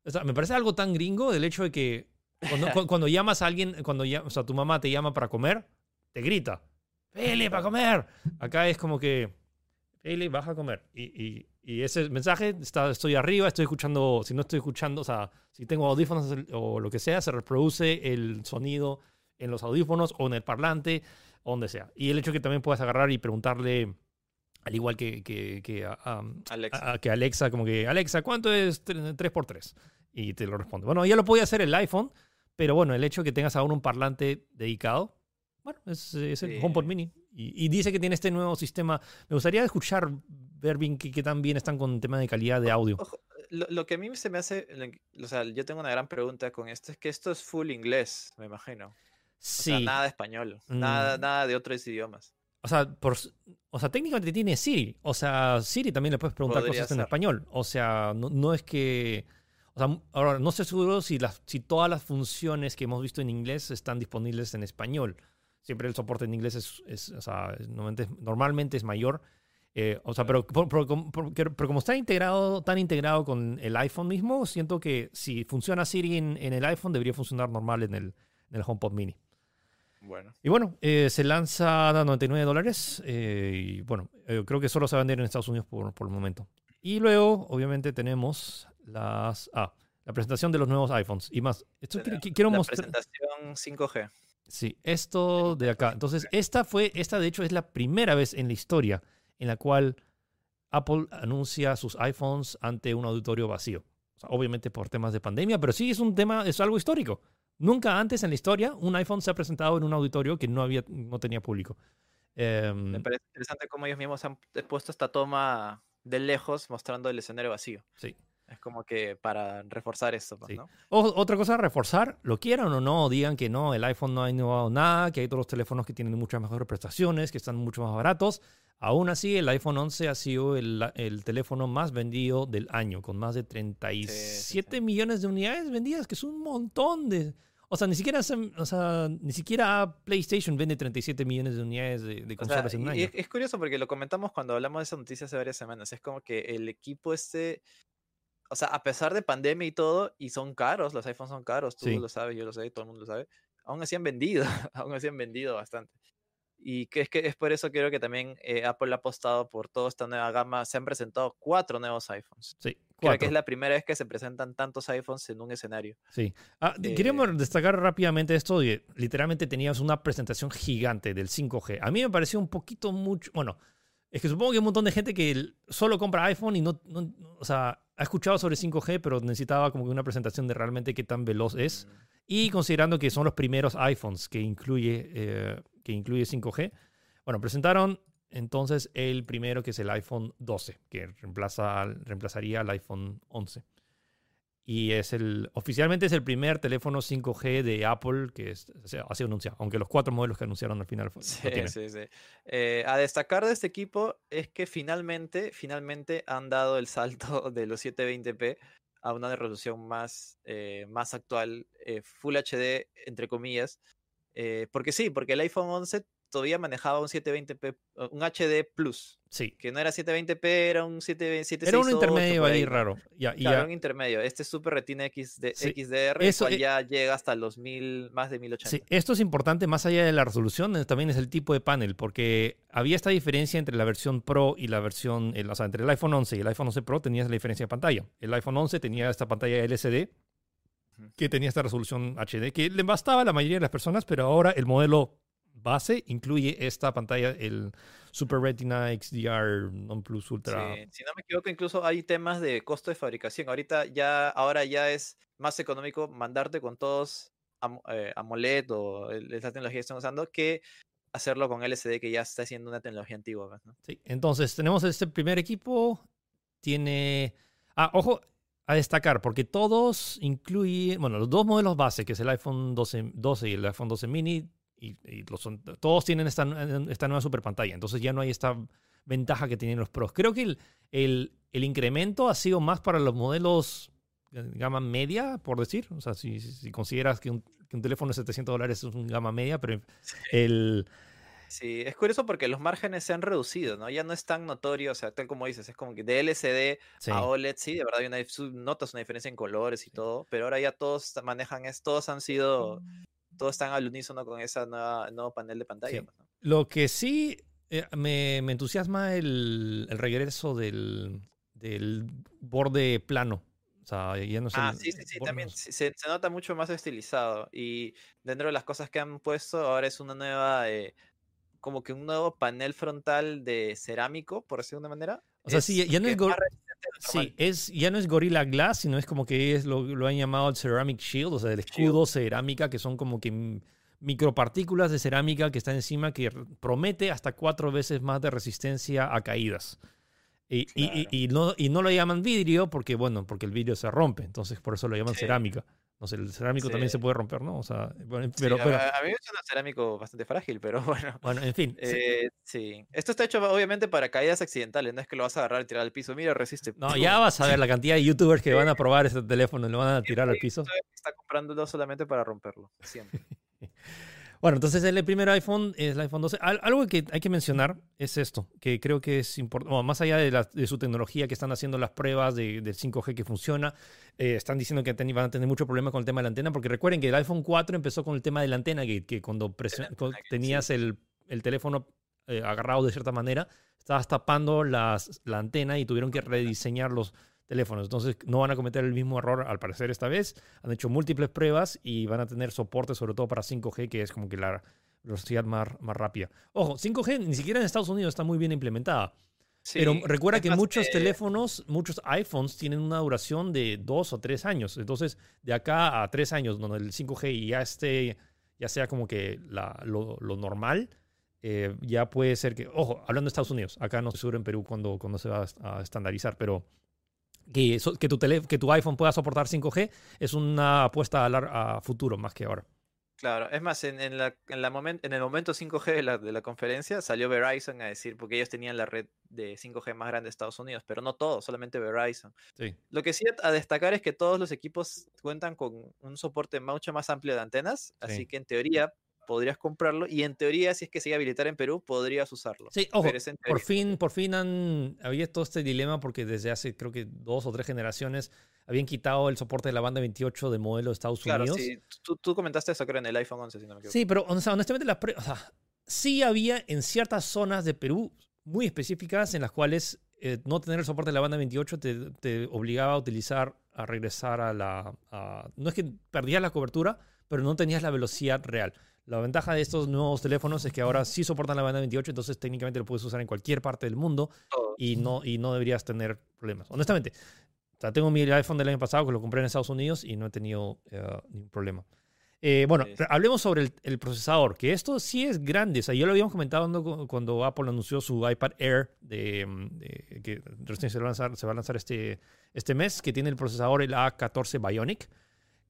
O sea, me parece algo tan gringo del hecho de que cuando, cu- (laughs) cuando llamas a alguien, cuando ya, o sea, tu mamá te llama para comer, te grita, Pele, para comer. Acá es como que, Pele, baja a comer. Y, y- y ese mensaje, está, estoy arriba, estoy escuchando, si no estoy escuchando, o sea, si tengo audífonos o lo que sea, se reproduce el sonido en los audífonos o en el parlante, o donde sea. Y el hecho que también puedas agarrar y preguntarle, al igual que, que, que a- Alexa. a- que Alexa, como que, Alexa, ¿cuánto es 3x3? Y te lo responde. Bueno, ya lo podía hacer el iPhone, pero bueno, el hecho de que tengas ahora un parlante dedicado, bueno, es, es el Sí. HomePod Mini. Y, y dice que tiene este nuevo sistema. Me gustaría escuchar, ver bien qué, tan bien están con el tema de calidad de audio. Ojo, lo, lo que a mí se me hace, o sea, yo tengo una gran pregunta con esto, es que esto es full inglés, me imagino. O sea, Sí. nada de español, nada, Mm. nada de otros idiomas. O sea, por, o sea, técnicamente tiene Siri. O sea, Siri también le puedes preguntar Podría cosas en español. O sea, no, no es que. O sea, ahora no estoy seguro si, las, si todas las funciones que hemos visto en inglés están disponibles en español. Siempre el soporte en inglés es, es- o sea, normalmente, es- normalmente es mayor. Eh, o sea, pero, por- por- por- pero como está integrado, tan integrado con el iPhone mismo, siento que si funciona Siri en, en el iPhone, debería funcionar normal en el, en el HomePod Mini. Bueno, Y bueno, eh, se lanza a 99 dólares. eh, y bueno, eh, creo que solo se va a vender en Estados Unidos por, por el momento. Y luego, obviamente, tenemos las. Ah, la presentación de los nuevos iPhones. Y más. Esto quiero, quiero la mostrar. presentación 5G. Sí, esto de acá. Entonces, esta fue. Esta, de hecho, es la primera vez en la historia en la cual Apple anuncia sus iPhones ante un auditorio vacío. O sea, obviamente por temas de pandemia, pero sí es un tema, es algo histórico. Nunca antes en la historia un iPhone se ha presentado en un auditorio que no, había, no tenía público. Em, Me parece interesante cómo ellos mismos han puesto esta toma de lejos mostrando el escenario vacío. sí. Es como que para reforzar esto, pues, Sí. ¿no? O- otra cosa a reforzar, lo quieran o no, digan que no, el iPhone no ha innovado nada, que hay otros teléfonos que tienen muchas mejores prestaciones, que están mucho más baratos. Aún así, el iPhone 11 ha sido el, el teléfono más vendido del año, con más de 37 sí. millones de unidades vendidas, que es un montón de... O sea, ni siquiera, o sea, ni siquiera PlayStation vende 37 millones de unidades de, de O sea, consolas en un y año. es, es curioso porque lo comentamos cuando hablamos de esa noticia hace varias semanas. Es como que el equipo este, o sea, a pesar de pandemia y todo, y son caros, los iPhones son caros, tú Sí. lo sabes, yo lo sé, todo el mundo lo sabe, aún así han vendido, (laughs) aún así han vendido bastante. Y que es que es por eso creo que también eh, Apple ha apostado por toda esta nueva gama. Se han presentado cuatro nuevos iPhones. Sí, Creo que es la primera vez que se presentan tantos iPhones en un escenario. Sí. Ah, Eh, queríamos destacar rápidamente esto. literalmente tenías una presentación gigante del 5G. A mí me pareció un poquito mucho. Bueno, es que supongo que hay un montón de gente que solo compra iPhone y no, O sea, ha escuchado sobre 5G, pero necesitaba como que una presentación de realmente qué tan veloz es. Y considerando que son los primeros iPhones que incluye, eh, que incluye 5G, bueno, presentaron entonces el primero que es el iPhone 12, que reemplaza, reemplazaría al iPhone 11. Y es el, oficialmente es el primer teléfono 5G de Apple que es, ha sido anunciado, aunque los cuatro modelos que anunciaron al final fue- lo Sí, sí, sí. Eh, a destacar de este equipo es que finalmente, finalmente han dado el salto (laughs) de los 720p a una resolución más, eh, más actual, eh, Full HD, entre comillas. Porque sí, porque el iPhone 11 todavía manejaba un 720p, uh, un HD Plus. Sí. Que no era 720p, era un 720 Era un intermedio ahí, raro. Ya, Claro, ya. un intermedio. Este es Super Retina XD, Sí, XDR, eso, cual eh, ya llega hasta los mil, más de 1080. Sí, esto es importante más allá de la resolución, eh, también es el tipo de panel, porque había esta diferencia entre la versión Pro y la versión, el- o sea, entre el iPhone 11 y el iPhone 11 Pro tenías la diferencia de pantalla. El iPhone 11 tenía esta pantalla LCD que tenía esta resolución HD, que le bastaba a la mayoría de las personas, pero ahora el modelo base incluye esta pantalla, el Super Retina XDR Non Plus Ultra. Sí, Si no me equivoco, incluso hay temas de costo de fabricación. Ahorita ya, ahora ya es más económico mandarte con todos Am- eh, AMOLED o esa tecnología que están usando que hacerlo con LCD, que ya está siendo una tecnología antigua. pues, ¿no? Sí, entonces tenemos este primer equipo. Tiene. Ah, ojo a destacar, porque todos incluyen. Bueno, los dos modelos base, que es el iPhone 12, 12 y el iPhone 12 mini, y, y los son- todos tienen esta, esta nueva super pantalla. Entonces ya no hay esta ventaja que tienen los pros. Creo que el, el, el incremento ha sido más para los modelos gama media, por decir. O sea, si, si- si consideras que un, que un teléfono de 700 dólares es un gama media, pero el. Sí, es curioso porque los márgenes se han reducido, ¿no? Ya no es tan notorio, o sea, tal como dices, es como que de LCD Sí. a OLED, sí, de verdad hay una, notas una diferencia en colores y todo, pero ahora ya todos manejan es, todos han sido, todos están al unísono con ese nuevo panel de pantalla. Sí. pues, ¿no? Lo que sí eh, me, me entusiasma el, el regreso del, del borde plano. O sea, ya no es Ah, el- sí, sí, sí, también se, se nota mucho más estilizado y dentro de las cosas que han puesto ahora es una nueva, eh, como que un nuevo panel frontal de cerámico, por decirlo de una manera. O sea, sí, ya- ya no es Sí, es, ya no es Gorilla Glass, sino es como que es lo, lo han llamado el Ceramic Shield, o sea, el escudo cerámica, que son como que micropartículas de cerámica que están encima que promete hasta cuatro veces más de resistencia a caídas. Y, y- y- Claro. y no, y no lo llaman vidrio porque, bueno, porque el vidrio se rompe, entonces por eso lo llaman Sí. cerámica. No sé, el cerámico también Sí. se puede romper, ¿no? O sea, bueno, Sí, pero, a- pero- a, mí me suena cerámico bastante frágil, pero (laughs) bueno. bueno, en fin. sí. eh, sí. Esto está hecho obviamente para caídas accidentales, no es que lo vas a agarrar y tirar al piso. Mira, resiste. No, ya vas a ver la cantidad de youtubers que van a (laughs) probar este teléfono y lo van a tirar al piso. Está comprándolo solamente para romperlo, siempre. (laughs) Bueno, entonces el primer iPhone es el iPhone 12. Al- algo que hay que mencionar es esto, que creo que es importante, más allá de, la- de su tecnología, que están haciendo las pruebas de, del 5G que funciona, eh, están diciendo que ten- van a tener mucho problema con el tema de la antena, porque recuerden que el iPhone 4 empezó con el tema de la antena gate, que cuando antena sí. tenías el, el teléfono eh, agarrado de cierta manera, estabas tapando las, la antena y tuvieron que rediseñar los teléfonos. Entonces no van a cometer el mismo error al parecer esta vez. Han hecho múltiples pruebas y van a tener soporte sobre todo para 5G, que es como que la velocidad más, más rápida. Ojo, 5G ni siquiera en Estados Unidos está muy bien implementada. Pero Sí, recuerda es que muchos eh, teléfonos, muchos iPhones tienen una duración de dos o tres años. Entonces, de acá a tres años, donde el 5G ya esté, ya sea como que la- lo, lo normal, eh, ya puede ser que, ojo, hablando de Estados Unidos, acá no seguro en Perú cuando, cuando se va a estandarizar, pero que, tu tele- que tu iPhone pueda soportar 5G es una apuesta a, lar- a futuro más que ahora. Claro, es más, en, en la, en, la momen- en el momento 5G de la, de la conferencia salió Verizon a decir, porque ellos tenían la red de 5G más grande de Estados Unidos, pero no todos, solamente Verizon. Sí. Lo que sí a destacar es que todos los equipos cuentan con un soporte mucho más amplio de antenas, así Sí. que en teoría podrías comprarlo y en teoría si es que se iba a habilitar en Perú podrías usarlo. Sí, ojo, por fin, por fin han, había todo este dilema porque desde hace creo que dos o tres generaciones habían quitado el soporte de la banda 28 del modelo de Estados Claro, Unidos. sí, tú, tú comentaste eso creo en el iPhone 11, si no me equivoco. Sí, pero o sea, honestamente las o sea, sí había en ciertas zonas de Perú muy específicas en las cuales eh, no tener el soporte de la banda 28 te, te obligaba a utilizar, a regresar a la... a- no es que perdías la cobertura, pero no tenías la velocidad real. La ventaja de estos nuevos teléfonos es que ahora sí soportan la banda 28, entonces técnicamente lo puedes usar en cualquier parte del mundo y no, y no deberías tener problemas. Honestamente, o sea, tengo mi iPhone del año pasado que lo compré en Estados Unidos y no he tenido eh, ningún problema. Eh, bueno, Sí. hablemos sobre el, el procesador, que esto sí es grande. O sea, ya lo habíamos comentado cuando, cuando Apple anunció su iPad Air, de, mm, de- que recién se va a lanzar, se va a lanzar este, este mes, que tiene el procesador el A14 Bionic,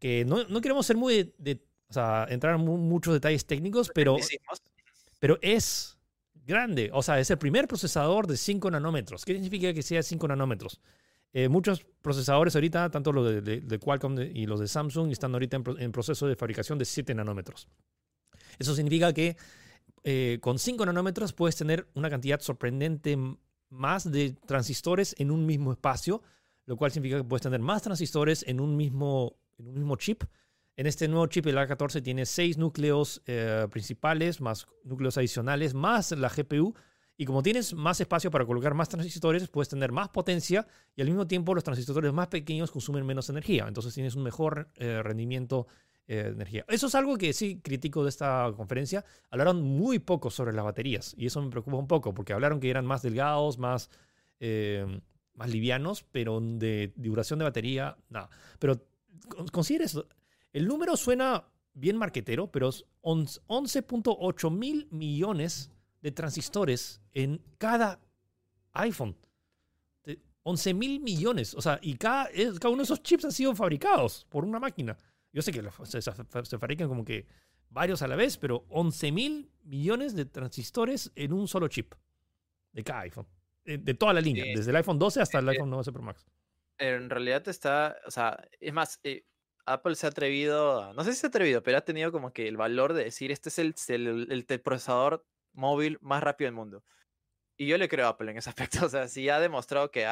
que no, no queremos ser muy de, de- o sea, entrar en mu- muchos detalles técnicos, pero, pero es grande. O sea, es el primer procesador de 5 nanómetros. ¿Qué significa que sea 5 nanómetros? Eh, muchos procesadores ahorita, tanto los de, de- de Qualcomm y los de Samsung, están ahorita en, en proceso de fabricación de 7 nanómetros. Eso significa que eh, con 5 nanómetros puedes tener una cantidad sorprendente más de transistores en un mismo espacio, lo cual significa que puedes tener más transistores en un mismo, en un mismo chip. En este nuevo chip, el A14 tiene 6 núcleos eh, principales, más núcleos adicionales, más la GPU. Y como tienes más espacio para colocar más transistores, puedes tener más potencia y al mismo tiempo los transistores más pequeños consumen menos energía. Entonces tienes un mejor eh, rendimiento eh, de energía. Eso es algo que sí critico de esta conferencia. Hablaron muy poco sobre las baterías y eso me preocupa un poco porque hablaron que eran más delgados, más, más livianos, pero de duración de batería, nada. Pero considera eso. El número suena bien marquetero, pero 11.8 mil millones de transistores en cada iPhone. 11 mil millones. O sea, y cada, cada, uno de esos chips han sido fabricados por una máquina. Yo sé que se, se fabrican como que varios a la vez, pero 11 mil millones de transistores en un solo chip de cada iPhone. De, toda la línea, desde el iPhone 12 hasta el iPhone 12 Pro Max. En realidad está, o sea, es más, eh, Apple se ha atrevido, no sé si se ha atrevido, pero ha tenido como que el valor de decir, este es el, el, el, procesador móvil más rápido del mundo. Y yo le creo a Apple en ese (laughs) aspecto. O sea, si ha demostrado que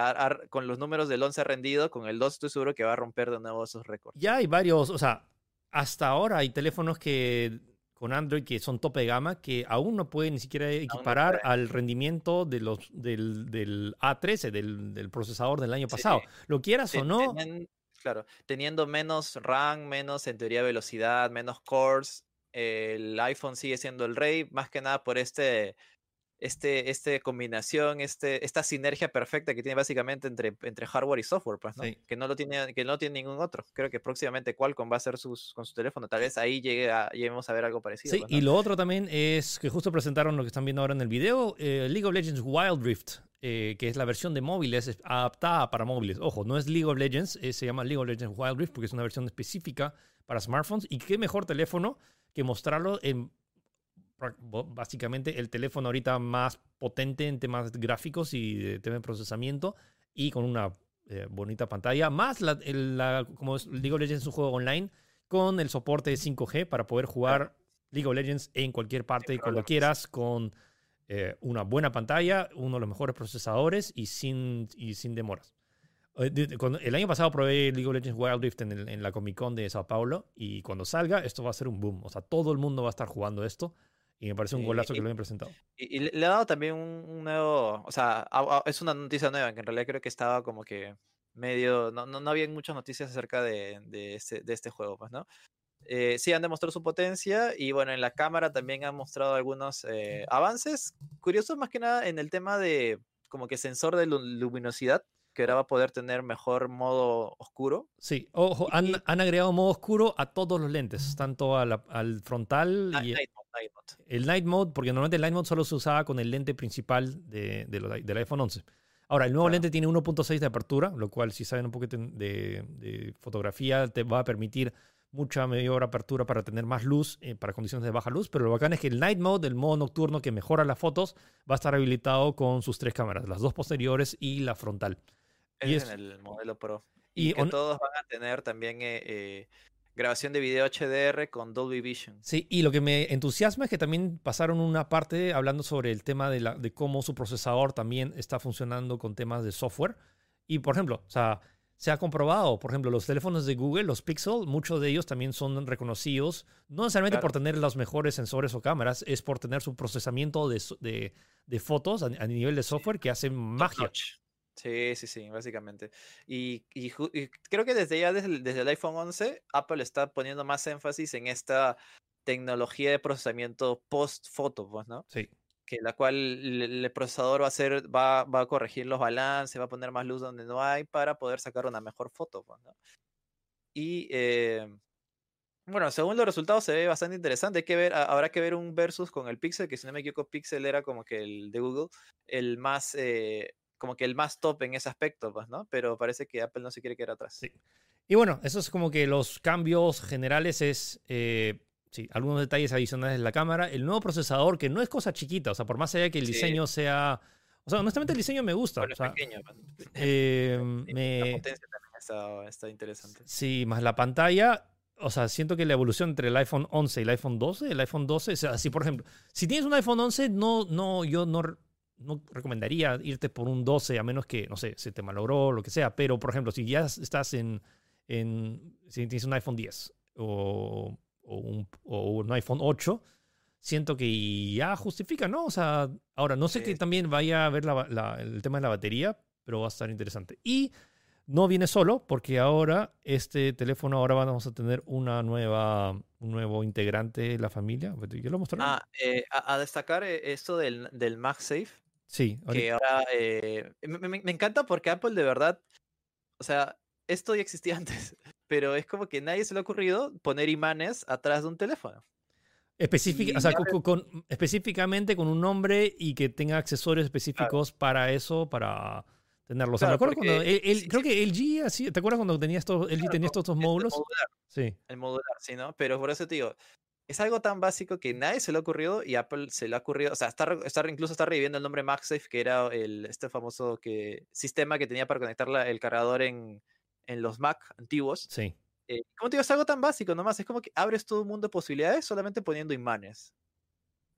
con los números del 11 rendido, con el 2 estoy seguro que va a romper de nuevo esos récords. Ya hay varios, o sea, hasta ahora hay teléfonos que con Android que son tope de gama que aún no pueden ni siquiera equiparar al rendimiento de los, del, del A13, del, del, procesador del año pasado. Lo quieras o no, Claro, teniendo menos RAM, menos en teoría velocidad, menos cores, el iPhone sigue siendo el rey, más que nada por este, este, este combinación, este, esta sinergia perfecta que tiene básicamente entre, entre hardware y software, pues, ¿no? Que no lo tiene, que no tiene ningún otro. Creo que próximamente Qualcomm va a hacer sus, con su teléfono. Tal vez ahí llegue a, lleguemos a ver algo parecido. Sí, pues, y lo otro también es que justo presentaron lo que están viendo ahora en el video, eh, League of Legends Wild Rift. Eh, que es la versión de móviles adaptada para móviles. Ojo, no es League of Legends, eh, se llama League of Legends Wild Rift porque es una versión específica para smartphones. Y qué mejor teléfono que mostrarlo en básicamente el teléfono ahorita más potente en temas gráficos y de tema de procesamiento y con una eh, bonita pantalla, más la, como League of Legends es un juego online con el soporte de 5G para poder jugar League of Legends en cualquier parte y cuando quieras con eh, una buena pantalla, uno de los mejores procesadores y sin, y sin demoras. Eh, el año pasado probé League of Legends Wild Rift en, en, la Comic Con de Sao Paulo y cuando salga esto va a ser un boom. O sea, todo el mundo va a estar jugando esto y me parece un golazo que lo hayan presentado. Y, le ha dado también un, nuevo, o sea, es una noticia nueva que en realidad creo que estaba como que medio, no, no, no había muchas noticias acerca de, de, este, de este juego, pues, ¿no? Eh, sí han demostrado su potencia y bueno, en la cámara también han mostrado algunos eh, avances curiosos más que nada en el tema de como que sensor de luminosidad que ahora va a poder tener mejor modo oscuro. Sí, ojo, han, han, agregado modo oscuro a todos los lentes, tanto al frontal y night mode, night mode. el night mode, porque normalmente el night mode solo se usaba con el lente principal de, de del iPhone 11. Ahora, el nuevo lente tiene 1.6 de apertura, lo cual si saben un poquito de, de, fotografía te va a permitir mucha mayor apertura para tener más luz, eh, para condiciones de baja luz, pero lo bacán es que el Night Mode, el modo nocturno que mejora las fotos, va a estar habilitado con sus tres cámaras, las dos posteriores y la frontal. Y es en el modelo Pro. Y, que todos van a tener también eh, eh, grabación de video HDR con Dolby Vision. Sí, y lo que me entusiasma es que también pasaron una parte hablando sobre el tema de, la, de cómo su procesador también está funcionando con temas de software. Y por ejemplo, o sea, se ha comprobado, por ejemplo, los teléfonos de Google, los Pixel, muchos de ellos también son reconocidos, no necesariamente por tener los mejores sensores o cámaras, es por tener su procesamiento de, de, fotos a, nivel de software que hace magia. Sí, sí, sí, básicamente. Y, y, creo que desde ya, desde, desde, el iPhone 11, Apple está poniendo más énfasis en esta tecnología de procesamiento post-foto, pues, ¿no? Sí que la cual el, procesador va a hacer, va, va, a corregir los balances, va a poner más luz donde no hay para poder sacar una mejor foto. Pues, y eh, bueno, según los resultados se ve bastante interesante. Hay que ver, habrá que ver un versus con el Pixel, que si no me equivoco, Pixel era como que el de Google, el más, eh, como que el más top en ese aspecto, pues, ¿no? Pero parece que Apple no se quiere quedar atrás. Sí. Y bueno, eso es como que los cambios generales es eh, Sí, algunos detalles adicionales de la cámara. El nuevo procesador, que no es cosa chiquita, o sea, por más allá que el diseño sea. O sea, honestamente el diseño me gusta. Bueno, o sea, es pequeño. Eh, me... La potencia también está, está, interesante. Sí, más la pantalla. o sea, siento que la evolución entre el iPhone 11 y el iPhone 12, el iPhone 12, o sea, si por ejemplo, si tienes un iPhone 11, no, no, yo no, no recomendaría irte por un 12 a menos que, no sé, se te malogró, lo que sea. Pero, por ejemplo, si ya estás en, en si tienes un iPhone 10 o, o, un, o un iPhone 8, siento que ya justifica, ¿no? O sea, ahora, no sé que también vaya a ver la, el tema de la batería, pero va a estar interesante. Y no viene solo, porque ahora este teléfono, ahora vamos a tener una nueva, un nuevo integrante de la familia. ¿Yo lo mostré? Ah, eh, a, destacar eh, esto del, del MagSafe. Sí. Que ahora eh, me, me, encanta porque Apple de verdad, o sea, esto ya existía (laughs) antes, pero es como que nadie se le ha ocurrido poner imanes atrás de un teléfono. Específica, o sea, con, específicamente con un nombre y que tenga accesorios específicos para eso, para tenerlos. me acuerdo cuando creo que LG así, ¿te acuerdas cuando tenía estos, LG tenía estos, estos módulos? sí. El modular, sí, ¿no? Pero por eso te digo, es algo tan básico que nadie se le ha ocurrido y Apple se le ha ocurrido, o sea, está, está, incluso está reviviendo el nombre MagSafe, que era el, este famoso que, sistema que tenía para conectar el cargador en, en los Mac antiguos. Sí. Eh, como te digo, es algo tan básico nomás, es como que abres todo un mundo de posibilidades solamente poniendo imanes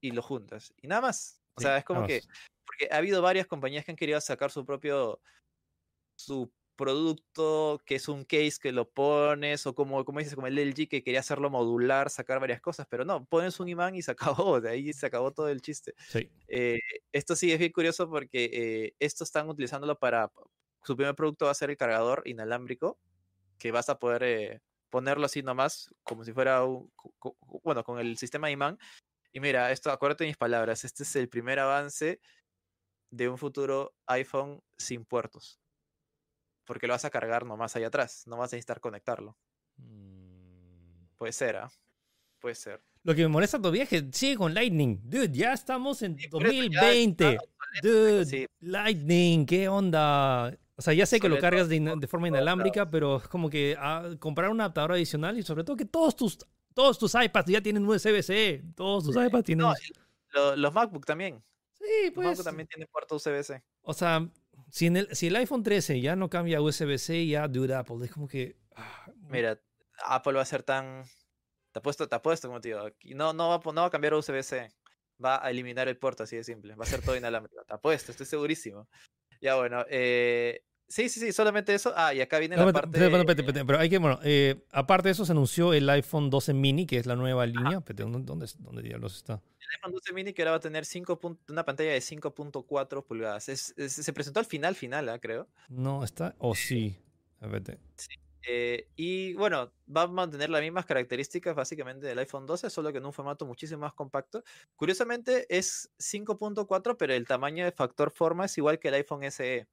y lo juntas. Y nada más. O sea, es como que, porque ha habido varias compañías que han querido sacar su propio, su producto que es un case que lo pones, o como, como dices, como el LG que quería hacerlo modular, sacar varias cosas, pero no, pones un imán y se (laughs) acabó, de ahí se acabó todo el chiste. Sí. Eh, esto sí es bien curioso porque eh, esto están utilizándolo para, su primer producto va a ser el cargador inalámbrico, que vas a poder eh, ponerlo así nomás, como si fuera, un, bueno, con el sistema de imán. Y mira, esto, acuérdate de mis palabras, este es el primer avance de un futuro iPhone sin puertos. Porque lo vas a cargar nomás ahí atrás, no vas a necesitar conectarlo. Mm. Puede ser, ¿ah? Puede ser. Lo que me molesta todavía es que sigue con Lightning. Dude, ya estamos en 2020. Dude, Lightning, ¿qué onda? O sea, ya sé que lo cargas de, forma inalámbrica, pero es como que ah, comprar un adaptador adicional y sobre todo que todos tus, todos tus iPads ya tienen USB-C. Todos tus iPads tienen. No, los MacBook también. Sí, pues. Los MacBook también tienen puerto USB-C. O sea, si, el, iPhone 13 ya no cambia USB-C, ya dude Apple. Es como que. Ah, Mira, Apple va a ser tan. Te apuesto, te apuesto, como te. No, no, va, no va a cambiar USB-C. Va a eliminar el puerto, así de simple. Va a ser todo inalámbrico. Te apuesto, estoy segurísimo. Ya bueno, eh, sí, sí, sí, solamente eso. Ah, y acá viene la parte... Pero, hay que, bueno, eh, aparte de eso se anunció el iPhone 12 mini, que es la nueva línea. ¿Dónde, dónde, dónde diablos está? El iPhone 12 mini que ahora va a tener 5 una pantalla de 5.4 pulgadas. se presentó al final, final, ¿eh? creo. No, está, o sí. A ver, sí. Eh, y bueno, va a mantener las mismas características básicamente del iPhone 12, solo que en un formato muchísimo más compacto. Curiosamente es 5.4, pero el tamaño de factor forma es igual que el iPhone SE.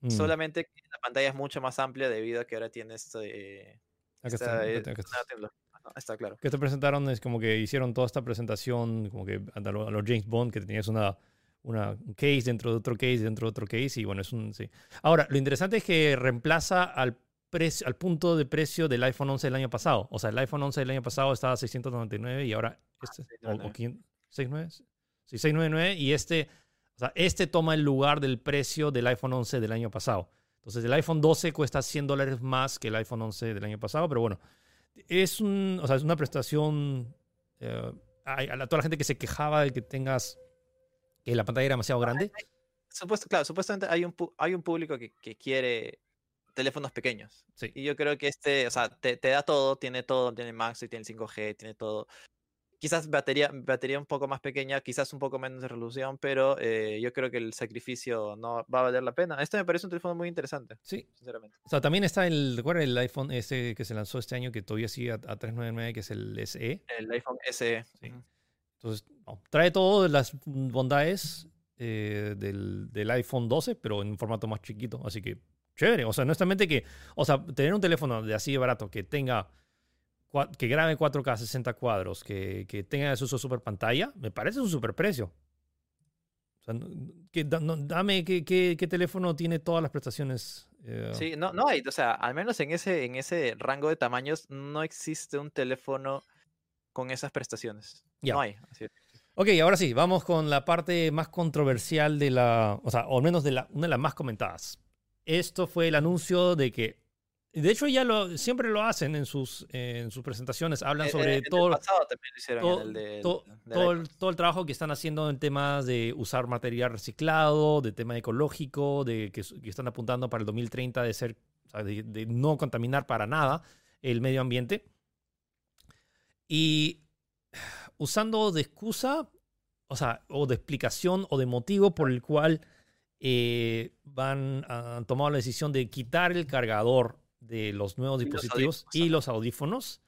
Mm. Solamente que la pantalla es mucho más amplia debido a que ahora tiene este... está, está, claro. Que te presentaron es como que hicieron toda esta presentación, como que a los James Bond, que tenías una, una case dentro de otro case, dentro de otro case, y bueno, es un... Sí. Ahora, lo interesante es que reemplaza al precio, al punto de precio del iPhone 11 del año pasado. O sea, el iPhone 11 del año pasado estaba a 699 y ahora ah, este, o, 699, sí, 699 y este, o sea, este toma el lugar del precio del iPhone 11 del año pasado. Entonces, el iPhone 12 cuesta 100 dólares más que el iPhone 11 del año pasado, pero bueno, es, un, o sea, es una prestación eh, a, toda la gente que se quejaba de que tengas que la pantalla era demasiado grande. Supuesto, claro, supuestamente hay un, hay un público que, que quiere teléfonos pequeños. Sí. Y yo creo que este, o sea, te, te, da todo, tiene todo, tiene Max, tiene 5G, tiene todo. Quizás batería, batería un poco más pequeña, quizás un poco menos de resolución, pero eh, yo creo que el sacrificio no va a valer la pena. Este me parece un teléfono muy interesante. Sí. Sinceramente. O sea, también está el, recuerda el iPhone ese que se lanzó este año que todavía sigue a, 399, que es el SE. El iPhone SE. Sí. Entonces, trae todas las bondades eh, del, del, iPhone 12, pero en un formato más chiquito. Así que chévere. O sea, honestamente que, o sea, tener un teléfono de así de barato que tenga, que grabe 4K 60 cuadros, que, que tenga su super pantalla, me parece un super precio. O sea, que, dame qué, qué, teléfono tiene todas las prestaciones. Eh? Sí, no, no hay, o sea, al menos en ese, en ese rango de tamaños no existe un teléfono con esas prestaciones. No hay. Ok, ahora sí, vamos con la parte más controversial de la, o sea, o al menos de la, una de las más comentadas esto fue el anuncio de que De hecho, ya lo, siempre lo hacen en sus, en sus presentaciones. Hablan Eh, sobre eh, todo, el de- todo- del todo iPhone. el, todo el trabajo que están haciendo en temas de usar material reciclado, de tema ecológico, de que, están apuntando para el 2030 de ser, de no contaminar para nada el medio ambiente. Y usando de excusa, o sea, o de explicación o de motivo por el cual eh, van han tomado la decisión de quitar el cargador de los nuevos Y dispositivos y los audífonos.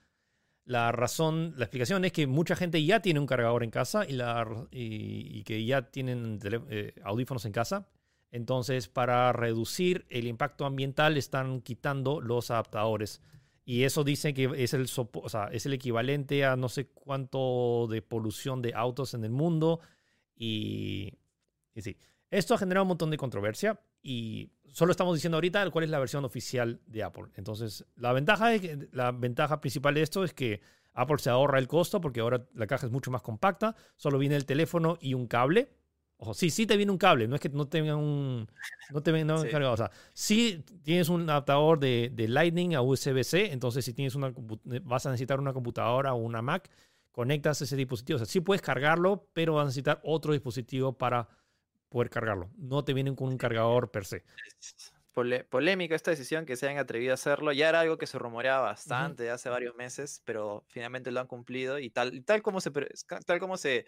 La razón, la explicación es que mucha gente ya tiene un cargador en casa y, la, r- y, y que ya tienen tele- eh, audífonos en casa. Entonces, para reducir el impacto ambiental, están quitando los adaptadores. Y eso dice que es el, sopo- o sea, es el equivalente a no sé cuánto de polución de autos en el mundo. Y, y sí, esto ha generado un montón de controversia y solo estamos diciendo ahorita cuál es la versión oficial de Apple. Entonces, la ventaja, es que- la ventaja principal de esto es que Apple se ahorra el costo porque ahora la caja es mucho más compacta, solo viene el teléfono y un cable. Ojo, sí, sí te viene un cable, no es que no tenga un... No te venga Sí. cargado, o sea, sí tienes un adaptador de, de Lightning a USB-C, entonces si tienes una, vas a necesitar una computadora o una Mac, conectas ese dispositivo. O sea, sí puedes cargarlo, pero vas a necesitar otro dispositivo para poder cargarlo. No te vienen con un cargador per se. Pole- polémica esta decisión que se hayan atrevido a hacerlo. Ya era algo que se rumoreaba bastante hace varios meses, pero finalmente lo han cumplido y tal, tal como se tal como se,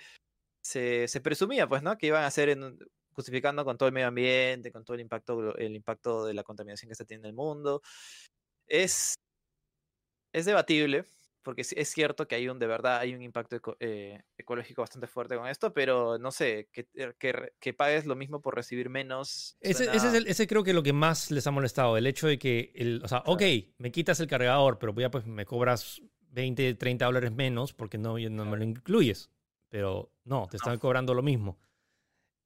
se, se presumía, pues, ¿no? Que iban a hacer en justificando con todo el medio ambiente, con todo el impacto, el impacto de la contaminación que se tiene en el mundo. Es, es debatible, porque es cierto que hay un, de verdad, hay un impacto eco- eh, ecológico bastante fuerte con esto, pero no sé, que, que, re- que pagues lo mismo por recibir menos. Ese, ese, es suena- el- ese creo que es lo que más les ha molestado. El hecho de que, el, o sea, ok, me quitas el cargador, pero ya pues me cobras 20, 30 dólares menos porque no, no me lo incluyes. Pero no, te están cobrando lo mismo.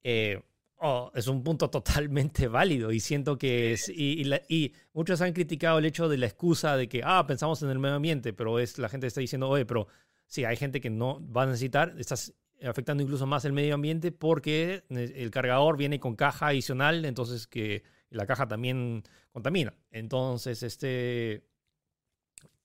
Eh, oh, es un punto totalmente válido y siento que es, y, y la- y muchos han criticado el hecho de la excusa de que, ah, pensamos en el medio ambiente, pero es la gente está diciendo, oye, pero sí, hay gente que no va a necesitar, estás afectando incluso más el medio ambiente porque el cargador viene con caja adicional, entonces que la caja también contamina. Entonces, este,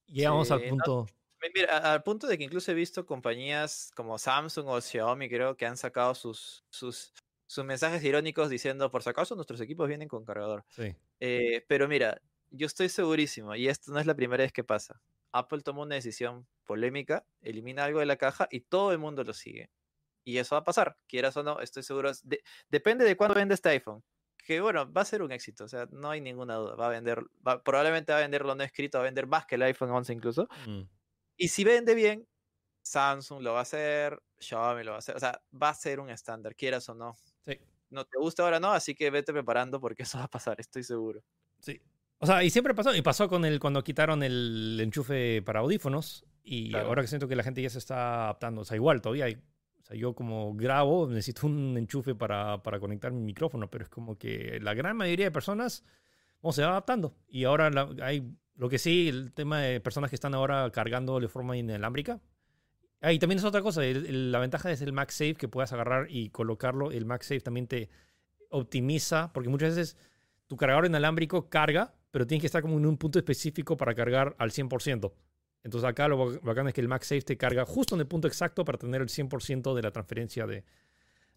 llegamos Sí, al punto... Mi- Mira, al punto de que incluso he visto compañías como Samsung o Xiaomi, creo que han sacado sus, sus, sus mensajes irónicos diciendo, por si acaso, nuestros equipos vienen con cargador. Sí. Eh, pero mira, yo estoy segurísimo, y esto no es la primera vez que pasa. Apple toma una decisión polémica, elimina algo de la caja y todo el mundo lo sigue. Y eso va a pasar, quieras o no, estoy seguro. de- depende de cuándo vende este iPhone. Que bueno, va a ser un éxito, o sea, no hay ninguna duda. Va a vender, va- probablemente va a vender lo no escrito, va a vender más que el iPhone 11 incluso. Mm. Y si vende bien, Samsung lo va a hacer, Xiaomi lo va a hacer. O sea, va a ser un estándar, quieras o no. No te gusta ahora, no, así que vete preparando porque (laughs) eso va a pasar, estoy seguro. Sí. O sea, y siempre pasó. Y pasó con el cuando quitaron el enchufe para audífonos. Y Claro. ahora que siento que la gente ya se está adaptando. O sea, igual todavía hay. O sea, yo como grabo necesito un enchufe para, para conectar mi micrófono. Pero es como que la gran mayoría de personas bueno, se va adaptando. Y ahora la- hay. Lo que sí, el tema de personas que están ahora cargando de forma inalámbrica. Ah, y también es otra cosa. la ventaja es el MagSafe que puedas agarrar y colocarlo. El MagSafe también te optimiza. Porque muchas veces tu cargador inalámbrico carga, pero tienes que estar como en un punto específico para cargar al 100%. Entonces acá lo ba- bacán es que el MagSafe te carga justo en el punto exacto para tener el 100% de la transferencia de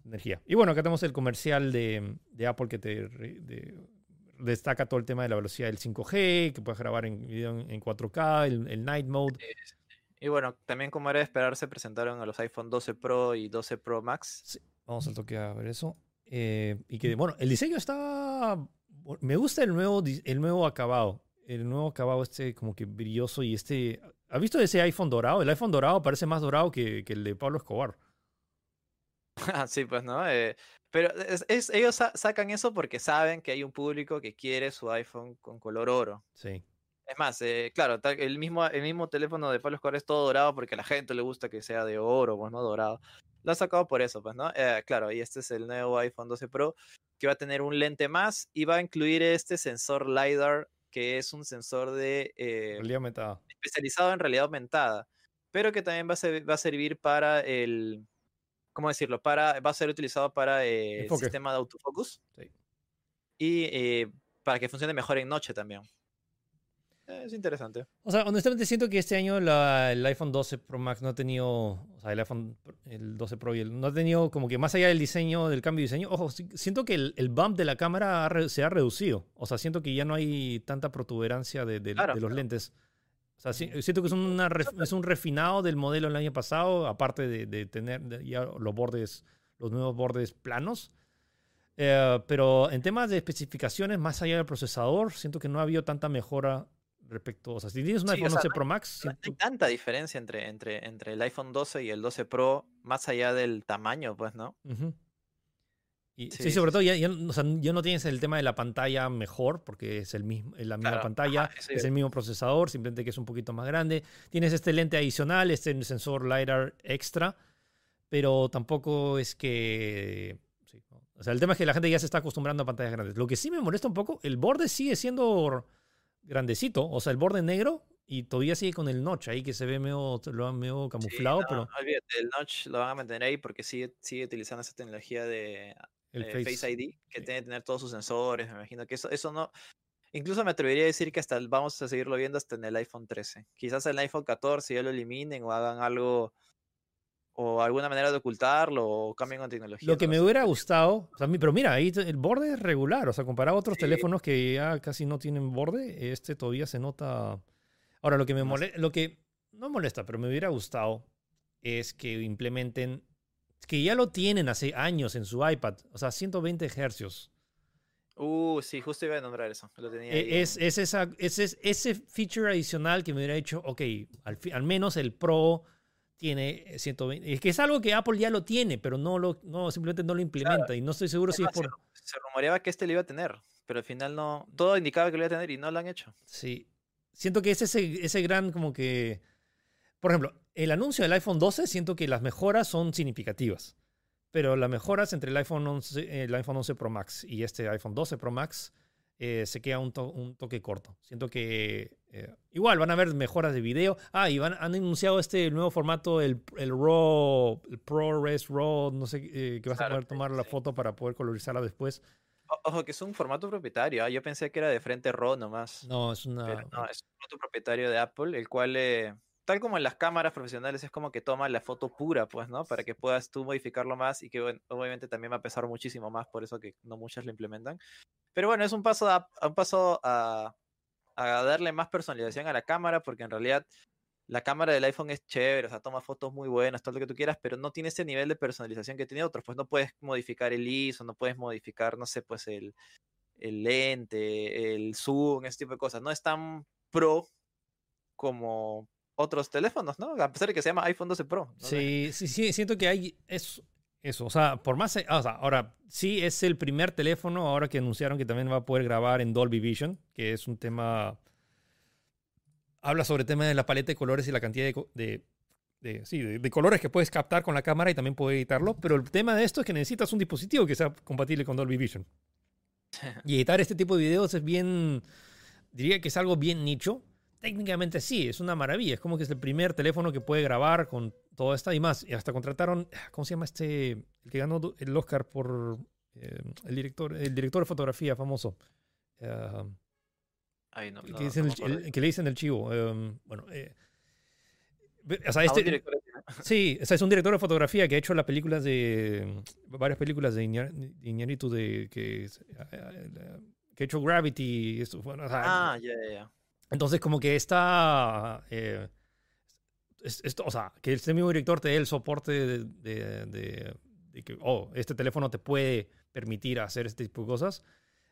energía. Y bueno, acá tenemos el comercial de, Apple que te de- destaca todo el tema de la velocidad del 5G, que puedes grabar en video en 4K, el, el Night Mode. Y bueno, también como era de esperar, se presentaron a los iPhone 12 Pro y 12 Pro Max. Vamos al toque a ver eso. Eh, y que, bueno, el diseño está... Me gusta el nuevo, el nuevo acabado. El nuevo acabado este como que brilloso y este... ¿Has visto ese iPhone dorado? El iPhone dorado parece más dorado que, que el de Pablo Escobar. Ah, (laughs) sí, pues, ¿no? Eh, pero es- es- ellos sa- sacan eso porque saben que hay un público que quiere su iPhone con color oro. Sí. Es más, eh, claro, el mismo, el mismo teléfono de Pablo Escobar es todo dorado porque a la gente le gusta que sea de oro, pues no dorado. Lo han sacado por eso, pues, ¿no? Eh, claro, y este es el nuevo iPhone 12 Pro que va a tener un lente más y va a incluir este sensor LiDAR, que es un sensor de eh, aumentada. especializado en realidad aumentada, pero que también va a, ser- va a servir para el, ¿cómo decirlo? Para, va a ser utilizado para eh, el Enfoque. sistema de autofocus Sí. y eh, para que funcione mejor en noche también. Es interesante. O sea, honestamente siento que este año la- el iPhone 12 Pro Max no ha tenido, o sea, el iPhone, el 12 Pro y el, no ha tenido como que más allá del diseño, del cambio de diseño, ojo, siento que el, el bump de la cámara ha se ha reducido. O sea, siento que ya no hay tanta protuberancia de, de- Claro, de los claro. lentes. O sea, sí- siento que es, una es un refinado del modelo del año pasado, aparte de, de tener ya los bordes, los nuevos bordes planos. Eh, pero en temas de especificaciones, más allá del procesador, siento que no ha habido tanta mejora respecto. O sea, si tienes un Sí, o iPhone sea, 11 no Pro Max, No hay tanta diferencia entre, entre, entre el iPhone 12 y el 12 Pro, más allá del tamaño, pues, ¿no? Y, sí, Sí, sobre todo ya, ya, o sea, ya no tienes el tema de la pantalla mejor, porque es, el mismo, es la misma Claro, pantalla, ajá, es el mismo procesador, simplemente que es un poquito más grande. Tienes este lente adicional, este sensor LiDAR extra, pero tampoco es que... O sea, el tema es que la gente ya se está acostumbrando a pantallas grandes. Lo que sí me molesta un poco, el borde sigue siendo grandecito, o sea, el borde negro y todavía sigue con el notch ahí que se ve medio, lo han medio Sí, camuflado, no, pero olvídate, el notch lo van a mantener ahí porque sigue, sigue utilizando esa tecnología de el eh, face, Face ID, que sí. tiene que tener todos sus sensores, me imagino que eso, eso no... Incluso me atrevería a decir que hasta vamos a seguirlo viendo hasta en el iPhone 13. Quizás el iPhone 14 ya lo eliminen o hagan algo o alguna manera de ocultarlo o cambien con tecnología. Lo que no me hubiera gustado, o sea, mi- pero mira, ahí el borde es regular, o sea, comparado a otros Sí. teléfonos que ya casi no tienen borde, este todavía se nota. Ahora, lo que me molesta, lo que no molesta, pero me hubiera gustado es que implementen, que ya lo tienen hace años en su iPad, o sea, 120 hercios. Uh, sí, justo iba a nombrar eso. Lo tenía E- Es, es esa, es, es- ese feature adicional que me hubiera hecho, ok, al menos el Pro tiene 120. Es que es algo que Apple ya lo tiene, pero no lo, no, simplemente no lo implementa. Y no estoy seguro si es Además, por. se, se rumoreaba que este lo iba a tener, pero al final no. Todo indicaba que lo iba a tener y no lo han hecho. Sí. Siento que es ese, ese gran como que... Por ejemplo, el anuncio del iPhone 12 siento que las mejoras son significativas. Pero las mejoras entre el iPhone 11, el iPhone 11 Pro Max y este iPhone 12 Pro Max eh, se queda un, to- un toque corto. Siento que eh, igual van a haber mejoras de video. Ah, y van, han anunciado este nuevo formato, el, el RAW, el ProRes RAW, no sé, eh, que vas a Claro, poder tomar la sí. foto para poder colorizarla después. Ojo, que es un formato propietario. ah, Yo pensé que era de frente RAW nomás. No, es una... Pero no, es un formato propietario de Apple, el cual, eh, tal como en las cámaras profesionales, es como que toma la foto pura, pues, ¿no? Para que puedas tú modificarlo más y que bueno, obviamente también va a pesar muchísimo más, por eso que no muchas lo implementan. Pero bueno, es un paso a, un paso a, a darle más personalización a la cámara, porque en realidad la cámara del iPhone es chévere, o sea, toma fotos muy buenas, todo lo que tú quieras, pero no tiene ese nivel de personalización que tiene otros, pues no puedes modificar el ISO, no puedes modificar, no sé, pues el, el lente, el zoom, ese tipo de cosas. No es tan pro como otros teléfonos, ¿no? A pesar de que se llama iPhone 12 Pro. no. Sí, sí, sí, siento que hay es, eso. O sea, por más. ah, o sea, ahora, sí es el primer teléfono ahora que anunciaron que también va a poder grabar en Dolby Vision, que es un tema. Habla sobre el tema de la paleta de colores y la cantidad de. de- de- sí, de, de colores que puedes captar con la cámara y también poder editarlo. Pero el tema de esto es que necesitas un dispositivo que sea compatible con Dolby Vision. (laughs) Y editar este tipo de videos es bien. Diría que es algo bien nicho. Técnicamente sí, es una maravilla. Es como que es el primer teléfono que puede grabar con todo esto y más. Y hasta contrataron, ¿cómo se llama este? El que ganó el Oscar por eh, el director, el director de fotografía famoso. Eh, Ay, no, que, dicen no el- el- que le dicen el chivo. eh, bueno, eh, o sea, Ah, este. (laughs) Sí, o sea, es un director de fotografía que ha hecho las películas de. varias películas de Iñárritu de. que, ha hecho Gravity. Esto, bueno, o sea, Ah, ya, ya, ya. Entonces, como que está. eh, o sea, que este mismo director te dé el soporte de, de- de- de que, oh, este teléfono te puede permitir hacer este tipo de cosas.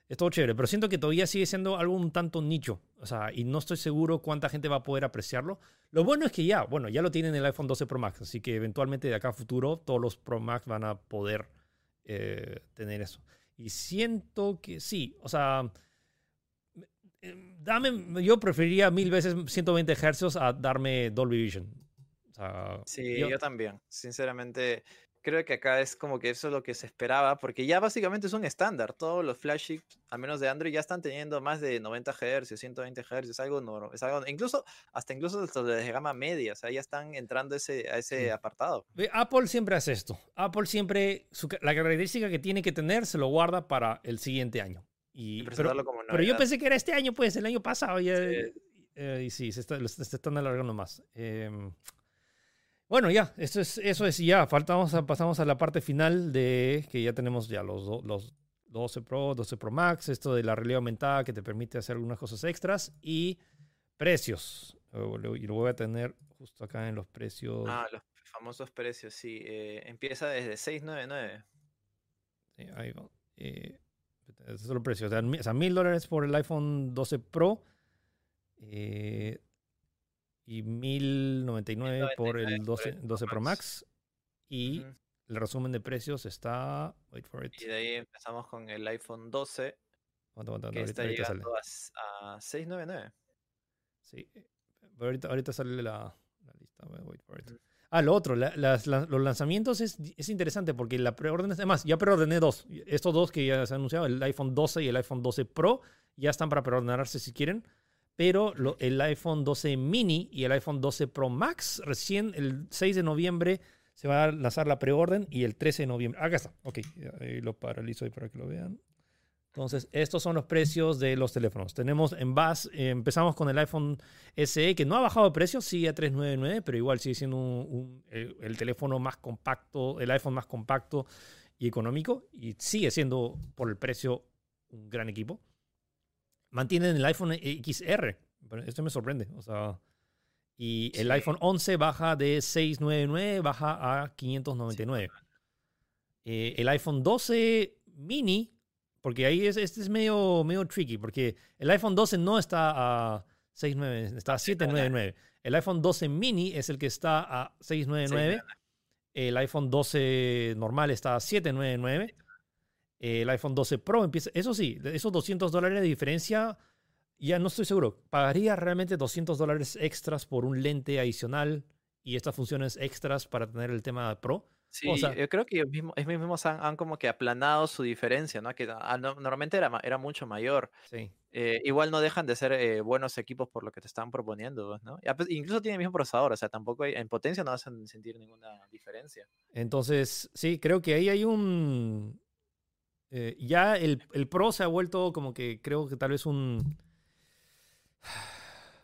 Es todo chévere, pero siento que todavía sigue siendo algo un tanto nicho. O sea, y no estoy seguro cuánta gente va a poder apreciarlo. Lo bueno es que ya, bueno, ya lo tienen en el iPhone 12 Pro Max, así que eventualmente de acá a futuro todos los Pro Max van a poder eh, tener eso. Y siento que sí, o sea, dame, yo preferiría mil veces 120 Hz a darme Dolby Vision. O sea, Sí, yo- yo también. Sinceramente, creo que acá es como que eso es lo que se esperaba, porque ya básicamente es un estándar. Todos los flagships, al menos de Android, ya están teniendo más de 90 Hz, 120 Hz, es algo normal. Es algo, incluso, hasta incluso los de gama media, o sea, ya están entrando ese, a ese apartado. Apple siempre hace esto. Apple siempre, su la característica que tiene que tener se lo guarda para el siguiente año. Y, Y pero, como pero yo pensé que era este año, pues, el año pasado. Ya, Sí. Eh, y sí, se, está- se están alargando más. Em, bueno, ya, eso es, eso es ya. Faltamos a- pasamos a la parte final de que ya tenemos ya los, do- los 12 Pro, 12 Pro Max, esto de la realidad aumentada que te permite hacer algunas cosas extras y precios. Y lo voy a tener justo acá en los precios. Ah, los famosos precios, sí. eh, empieza desde 699. Sí, ahí va. Eh, esos son los precios. O sea, o sea, mil dólares por el iPhone 12 Pro eh, y 1099 por el 1099 por 12, el Pro 12 Pro Max. Y Ujú. el resumen de precios está. Wait for it. Y de ahí empezamos con el iPhone 12, Aguanta, aguanta, que ahorita, está ahorita sale. llegando a, a 699. Sí. eh, pero ahorita, ahorita sale la, la lista. Wait for it. Ujú. Ah, lo otro, la- las- la- los lanzamientos es, es interesante porque la preorden, además, ya preordené dos. Estos dos que ya se han anunciado, el iPhone 12 y el iPhone 12 Pro, ya están para preordenarse si quieren. Pero lo- el iPhone 12 mini y el iPhone 12 Pro Max, recién el 6 de noviembre se va a lanzar la preorden y el 13 de noviembre. Acá está. Ok, ahí lo paralizo ahí para que lo vean. Entonces, estos son los precios de los teléfonos. Tenemos en base, eh, empezamos con el iPhone SE, que no ha bajado de precio, sigue a 399, pero igual sigue siendo un- un- el, el teléfono más compacto, el iPhone más compacto y económico, y sigue siendo por el precio un gran equipo. Mantienen el iPhone XR, pero esto me sorprende, o sea, y el Sí. iPhone 11 baja de 699, baja a 599. Eh, el iPhone 12 mini, porque ahí es, este es medio, medio tricky, porque el iPhone 12 no está a 699, está a 799. El iPhone 12 mini es el que está a 699. El iPhone 12 normal está a 799. El iPhone 12 Pro empieza, eso sí, esos 200 dólares de diferencia, ya no estoy seguro. ¿Pagaría realmente 200 dólares extras por un lente adicional y estas funciones extras para tener el tema Pro? Sí, O sea- yo creo que ellos mismos, ellos mismos han, han como que aplanado su diferencia, ¿no? Que no- normalmente era, era mucho mayor. Sí. Eh, igual no dejan de ser eh, buenos equipos por lo que te están proponiendo, pues, ¿no? Incluso tienen el mismo procesador, o sea, tampoco hay- en potencia no hacen sentir ninguna diferencia. Entonces, sí, creo que ahí hay un... eh, ya el, el Pro se ha vuelto como que creo que tal vez un...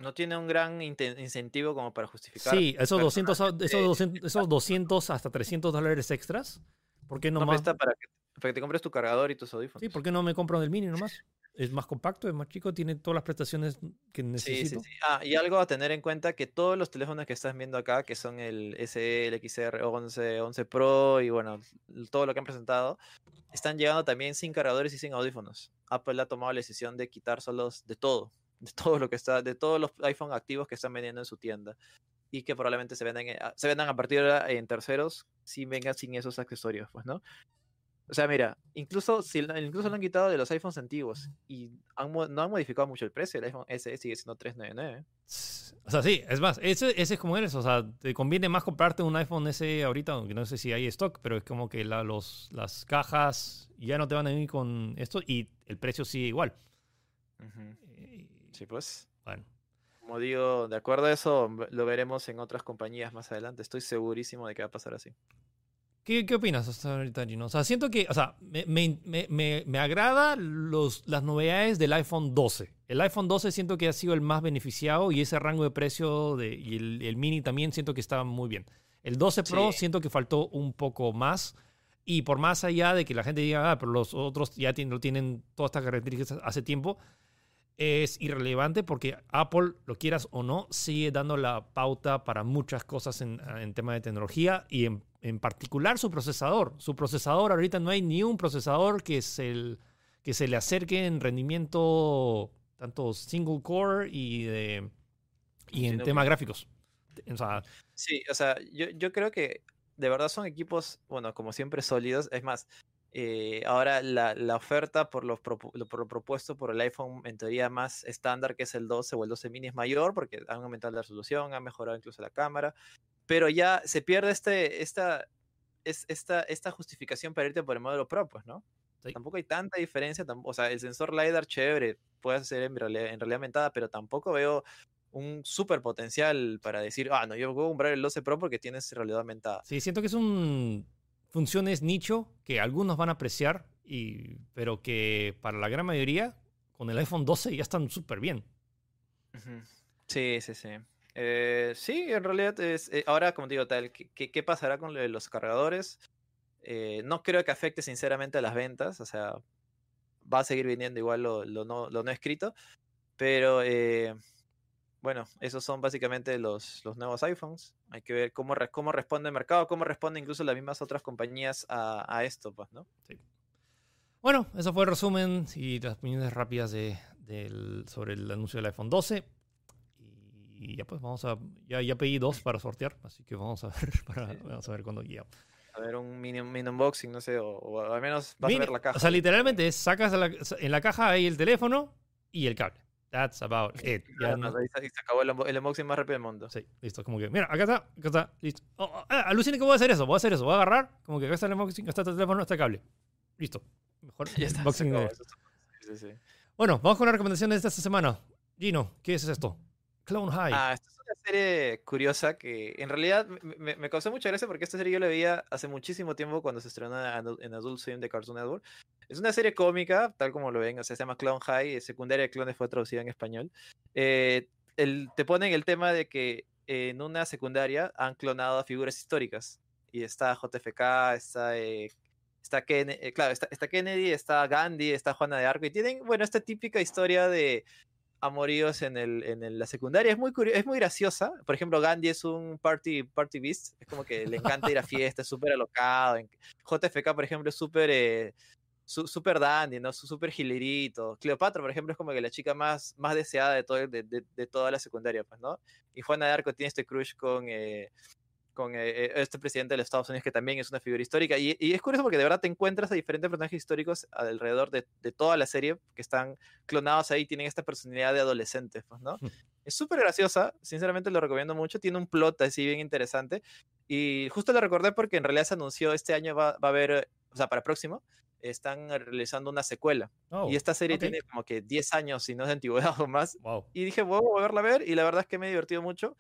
No tiene un gran incentivo como para justificar. Sí, esos 200, a- esos, personalmente 200, (laughs) esos 200 hasta 300 dólares extras. ¿Por qué no, No más? presta para que, para que te compres tu cargador y tus audífonos. Sí, ¿por qué no me compro el mini nomás? Es más compacto, es más chico, tiene todas las prestaciones que Sí, necesito. sí, sí. Ah, y algo a tener en cuenta que todos los teléfonos que estás viendo acá, que son el SE, el XR 11, 11 Pro y bueno, todo lo que han presentado, están llegando también sin cargadores y sin audífonos. Apple ha tomado la decisión de quitárselos de todo, de todo lo que está, de todos los iPhone activos que están vendiendo en su tienda y que probablemente se vendan, en- a- se vendan a partir de ahora en terceros si vengan sin esos accesorios, pues, ¿no? O sea, mira, incluso si lo- incluso lo han quitado de los iPhones antiguos y han no han modificado mucho el precio, el iPhone SE sigue siendo 399. O sea, sí, es más, ese, ese es como eres. O sea, te conviene más comprarte un iPhone S ahorita, aunque no sé si hay stock, pero es como que la- los, las cajas ya no te van a venir con esto y el precio sigue igual. Eh, Sí, pues. Bueno, Como digo, de acuerdo a eso, lo veremos en otras compañías más adelante. Estoy segurísimo de que va a pasar así. ¿Qué, qué opinas hasta ahorita, Gino? O sea, siento que, o sea, me, me, me, me- me agrada los, las novedades del iPhone 12. El iPhone 12 siento que ha sido el más beneficiado y ese rango de precio de, y el, el mini también siento que está muy bien. El 12 Pro Sí. siento que faltó un poco más. Y por más allá de que la gente diga, ah, pero los otros ya tienen, lo tienen todas estas características hace tiempo, es irrelevante porque Apple, lo quieras o no, sigue dando la pauta para muchas cosas en, en tema de tecnología y en, en particular su procesador. Su procesador, ahorita no hay ni un procesador que se, que se le acerque en rendimiento tanto single core y, de, y en temas gráficos. O sea, Sí, o sea, yo, yo creo que de verdad son equipos, bueno, como siempre sólidos. Es más, eh, ahora la, la oferta por, lo, por lo propuesto por el iPhone en teoría más estándar, que es el 12 o el 12 mini, es mayor porque han aumentado la resolución, han mejorado incluso la cámara, pero ya se pierde este, esta, es, esta, esta justificación para irte por el modelo Pro, pues, ¿no? Sí. Tampoco hay tanta diferencia, o sea, el sensor LiDAR chévere, puede ser en realidad, en realidad aumentada, pero tampoco veo un super potencial para decir, ah, no, yo voy a comprar el 12 Pro porque tienes realidad aumentada. sí, siento que es un funciones nicho que algunos van a apreciar, y, pero que para la gran mayoría con el iPhone 12 ya están súper bien. Sí, sí, sí. Eh, sí, en realidad es, eh, ahora, como digo, tal, ¿qué, qué pasará con los cargadores? Eh, no creo que afecte sinceramente a las ventas, o sea, va a seguir viniendo igual lo, lo, no, lo no, escrito, pero bueno, esos son básicamente los, los nuevos iPhones. Hay que ver cómo, cómo responde el mercado, cómo responden incluso las mismas otras compañías a, a esto, pues, ¿no? Sí. Bueno, eso fue el resumen y las opiniones rápidas de, sobre el anuncio del iPhone 12. Y ya pues vamos a. Ya, ya pedí dos para sortear, así que vamos a ver, (laughs) para, vamos a ver cuándo guía. A ver, un mini, mini unboxing, no sé, o, al menos vas a ver la caja. O sea, literalmente es, sacas en la caja ahí el teléfono y el cable. That's about it. Ya no, ahí se acabó el, unboxing más rápido del mundo. Sí, listo. Como que, mira, acá está, acá está, listo. Oh, oh ah, alucine que voy a hacer eso, voy a hacer eso. Voy a agarrar, como que acá está el unboxing, acá está el teléfono, está el cable. Listo. Mejor (laughs) ya está, unboxing. Sí, sí. Bueno, vamos con las recomendaciones de esta semana. Gino, ¿qué es esto? Clone High. Ah, esta es una serie curiosa que en realidad me, me, causó mucha gracia porque esta serie yo la veía hace muchísimo tiempo cuando se estrenó en Adult Swim de Cartoon Network. Es una serie cómica, tal como lo ven, o sea, se llama Clone High, secundaria de clones fue traducida en español. Eh, el, te ponen el tema de que en una secundaria han clonado a figuras históricas. Y está JFK, está eh, está, Kennedy, eh, claro, está, está, Kennedy, está Gandhi, está Juana de Arco, y tienen, bueno, esta típica historia de amoríos en, el, en la secundaria. Es muy, es muy graciosa. Por ejemplo, Gandhi es un party, party beast, es como que le encanta ir a fiestas, súper alocado. JFK, por ejemplo, es súper... Eh, súper dandy, ¿no? Súper gilerito. Cleopatra, por ejemplo, es como que la chica más, más deseada de, todo, de, de, toda la secundaria, pues, ¿no? Y Juana de Arco tiene este crush con, eh, con eh, eh, este presidente de los Estados Unidos que también es una figura histórica. Y, es curioso porque de verdad te encuentras a diferentes personajes históricos alrededor de, toda la serie que están clonados ahí, tienen esta personalidad de adolescentes, pues, ¿no? (laughs) Es súper graciosa, sinceramente lo recomiendo mucho, tiene un plot así bien interesante. Y justo lo recordé porque en realidad se anunció este año va, va a haber, o sea, para próximo, están realizando una secuela. y oh, esta serie tiene como que 10 años, si no es de antigüedad (laughs) o más. Y dije, voy a verla a ver, y la verdad es que me he divertido mucho.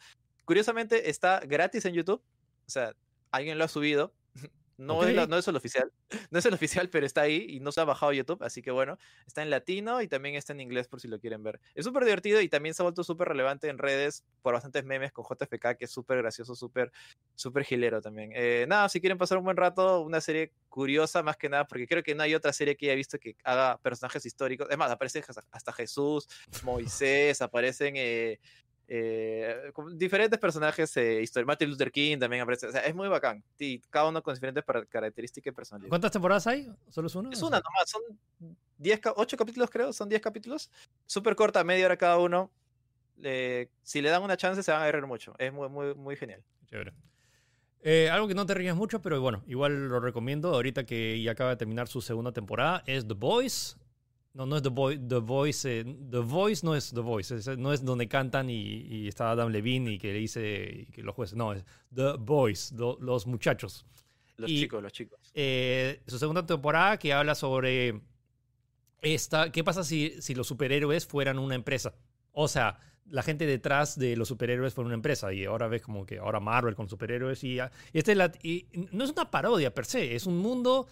Curiosamente, está gratis en YouTube. O sea, alguien lo ha subido. (laughs) No, es no, es el oficial, (laughs) no es el oficial, pero está ahí y no se ha bajado YouTube, así que bueno, está en latino y también está en inglés por si lo quieren ver. Es súper divertido y también se ha vuelto súper relevante en redes por bastantes memes con JFK, que es súper gracioso, súper súper gilero también. Eh, nada, si quieren pasar un buen rato, una serie curiosa más que nada, porque creo que no hay otra serie que haya visto que haga personajes históricos. Es más, aparece hasta Jesús, Moisés, aparecen... Eh, eh, diferentes personajes eh, Martin Luther King también aparece. O sea, es muy bacán. Y cada uno con diferentes características y personalidades. ¿Cuántas temporadas hay? ¿Solo es una? Es una nomás. Son 10, 8 capítulos, creo. Son 10 capítulos. Súper corta, media hora cada uno. si le dan una chance, se van a reír mucho. Es muy, muy, muy genial. Chévere. Eh, algo que no te rías mucho, pero bueno, igual lo recomiendo. Ahorita que ya acaba de terminar su segunda temporada, es The Boys. No, no es The, Voice. Eh, the Voice no es The Voice. no es donde cantan y, está Adam Levine y que le dice que los jueces. No, es The Boys, los muchachos. Los chicos, los chicos. Eh, su segunda temporada que habla sobre esta. ¿Qué pasa si, si los superhéroes fueran una empresa? O sea, la gente detrás de los superhéroes fuera una empresa y ahora ves como que ahora Marvel con superhéroes y, y este la, y no es una parodia per se, es un mundo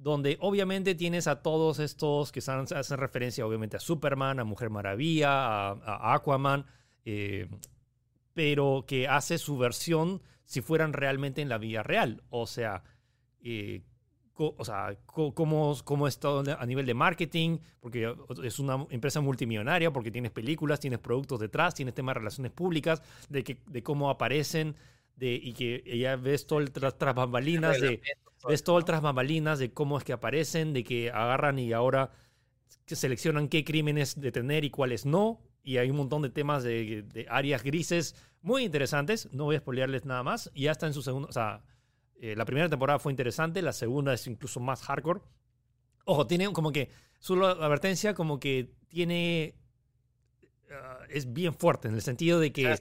donde obviamente tienes a todos estos que hacen referencia obviamente a Superman, a Mujer Maravilla, a, Aquaman, eh, pero que hace su versión si fueran realmente en la vida real. O sea, eh, o sea cómo, cómo es todo a nivel de marketing, porque es una empresa multimillonaria, porque tienes películas, tienes productos detrás, tienes temas de relaciones públicas, de, que, de cómo aparecen, de, y que ya ves todo el tras, tras bambalinas de Ves todo el tras de cómo es que aparecen, de que agarran y ahora seleccionan qué crímenes detener y cuáles no. Y hay un montón de temas de, áreas grises muy interesantes. No voy a spoilearles nada más. Y ya está en su segundo. O sea, eh, la primera temporada fue interesante, la segunda es incluso más hardcore. Ojo, tiene como que. Su advertencia, como que tiene Ah, es bien fuerte en el sentido de que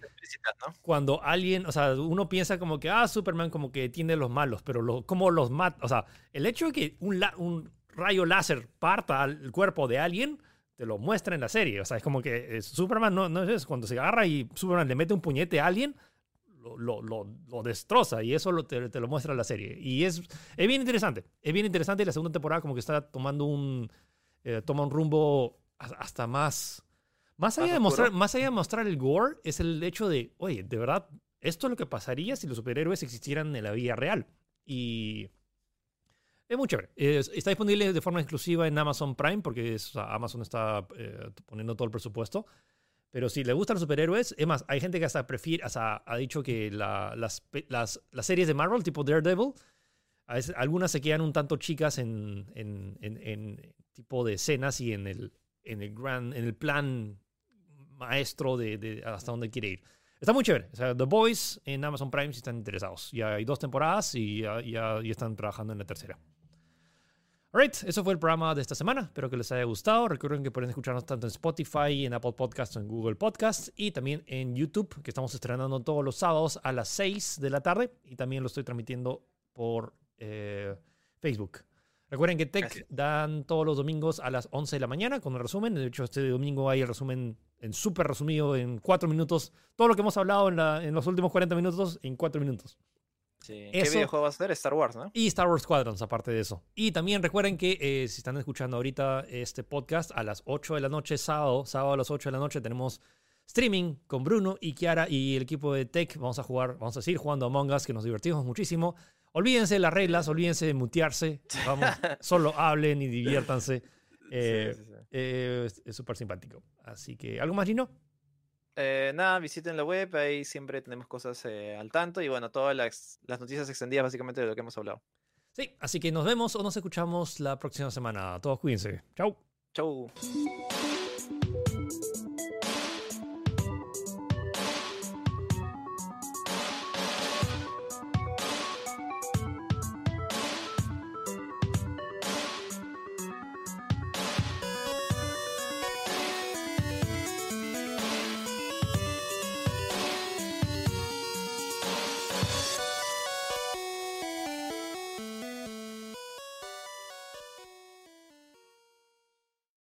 cuando alguien, o sea, uno piensa como que, ah, Superman como que tiene los malos, pero lo, como los mata, o sea, el hecho de que un, un rayo láser parta al cuerpo de alguien, te lo muestra en la serie, o sea, es como que eh, Superman no, no es cuando se agarra y Superman le mete un puñete a alguien, lo, lo, lo, destroza y eso te, te, lo muestra la serie. Y es, es bien interesante, es bien interesante y la segunda temporada como que está tomando un, eh, toma un rumbo hasta más Más allá, de mostrar, más allá de mostrar el gore, es el hecho de, oye, de verdad, esto es lo que pasaría si los superhéroes existieran en la vida real. Y es muy chévere. está disponible de forma exclusiva en Amazon Prime, porque Amazon está eh, poniendo todo el presupuesto. Pero si le gustan los superhéroes, es más, hay gente que hasta prefiere, hasta ha dicho que las, las, las, series de Marvel, tipo Daredevil, algunas se quedan un tanto chicas en, en, en, tipo de escenas y en el, en el, gran, en el plan maestro de, de, hasta dónde quiere ir. Está muy chévere. O sea, The Boys en Amazon Prime si están interesados. Ya hay dos temporadas y ya, ya, ya están trabajando en la tercera. Alright, eso fue el programa de esta semana. Espero que les haya gustado. Recuerden que pueden escucharnos tanto en Spotify, en Apple Podcasts, en Google Podcasts y también en YouTube, que estamos estrenando todos los sábados a las 6 de la tarde y también lo estoy transmitiendo por eh, Facebook. Recuerden que Tech dan todos los domingos a las 11 de la mañana con el resumen. De hecho, este domingo hay el resumen en súper resumido en 4 minutos. Todo lo que hemos hablado en, en los últimos 40 minutos en 4 minutos. ¿Qué videojuego va a ser? Star Wars, ¿no? Y Star Wars Squadrons, aparte de eso. Y también recuerden que eh, si están escuchando ahorita este podcast, a las 8 de la noche, sábado, sábado a las 8 de la noche, tenemos streaming con Bruno y Kiara y el equipo de Tech. Vamos a jugar, vamos a seguir jugando Among Us, que nos divertimos muchísimo. Olvídense de las reglas, olvídense de mutearse. Vamos, (laughs) solo hablen y diviértanse. Eh, eh, es súper simpático. Así que, ¿algo más, Gino? Eh, nada, visiten la web, ahí siempre tenemos cosas eh, al tanto y bueno, todas las, las, noticias extendidas básicamente de lo que hemos hablado. Sí, así que nos vemos o nos escuchamos la próxima semana. Todos cuídense. Chau. Chau.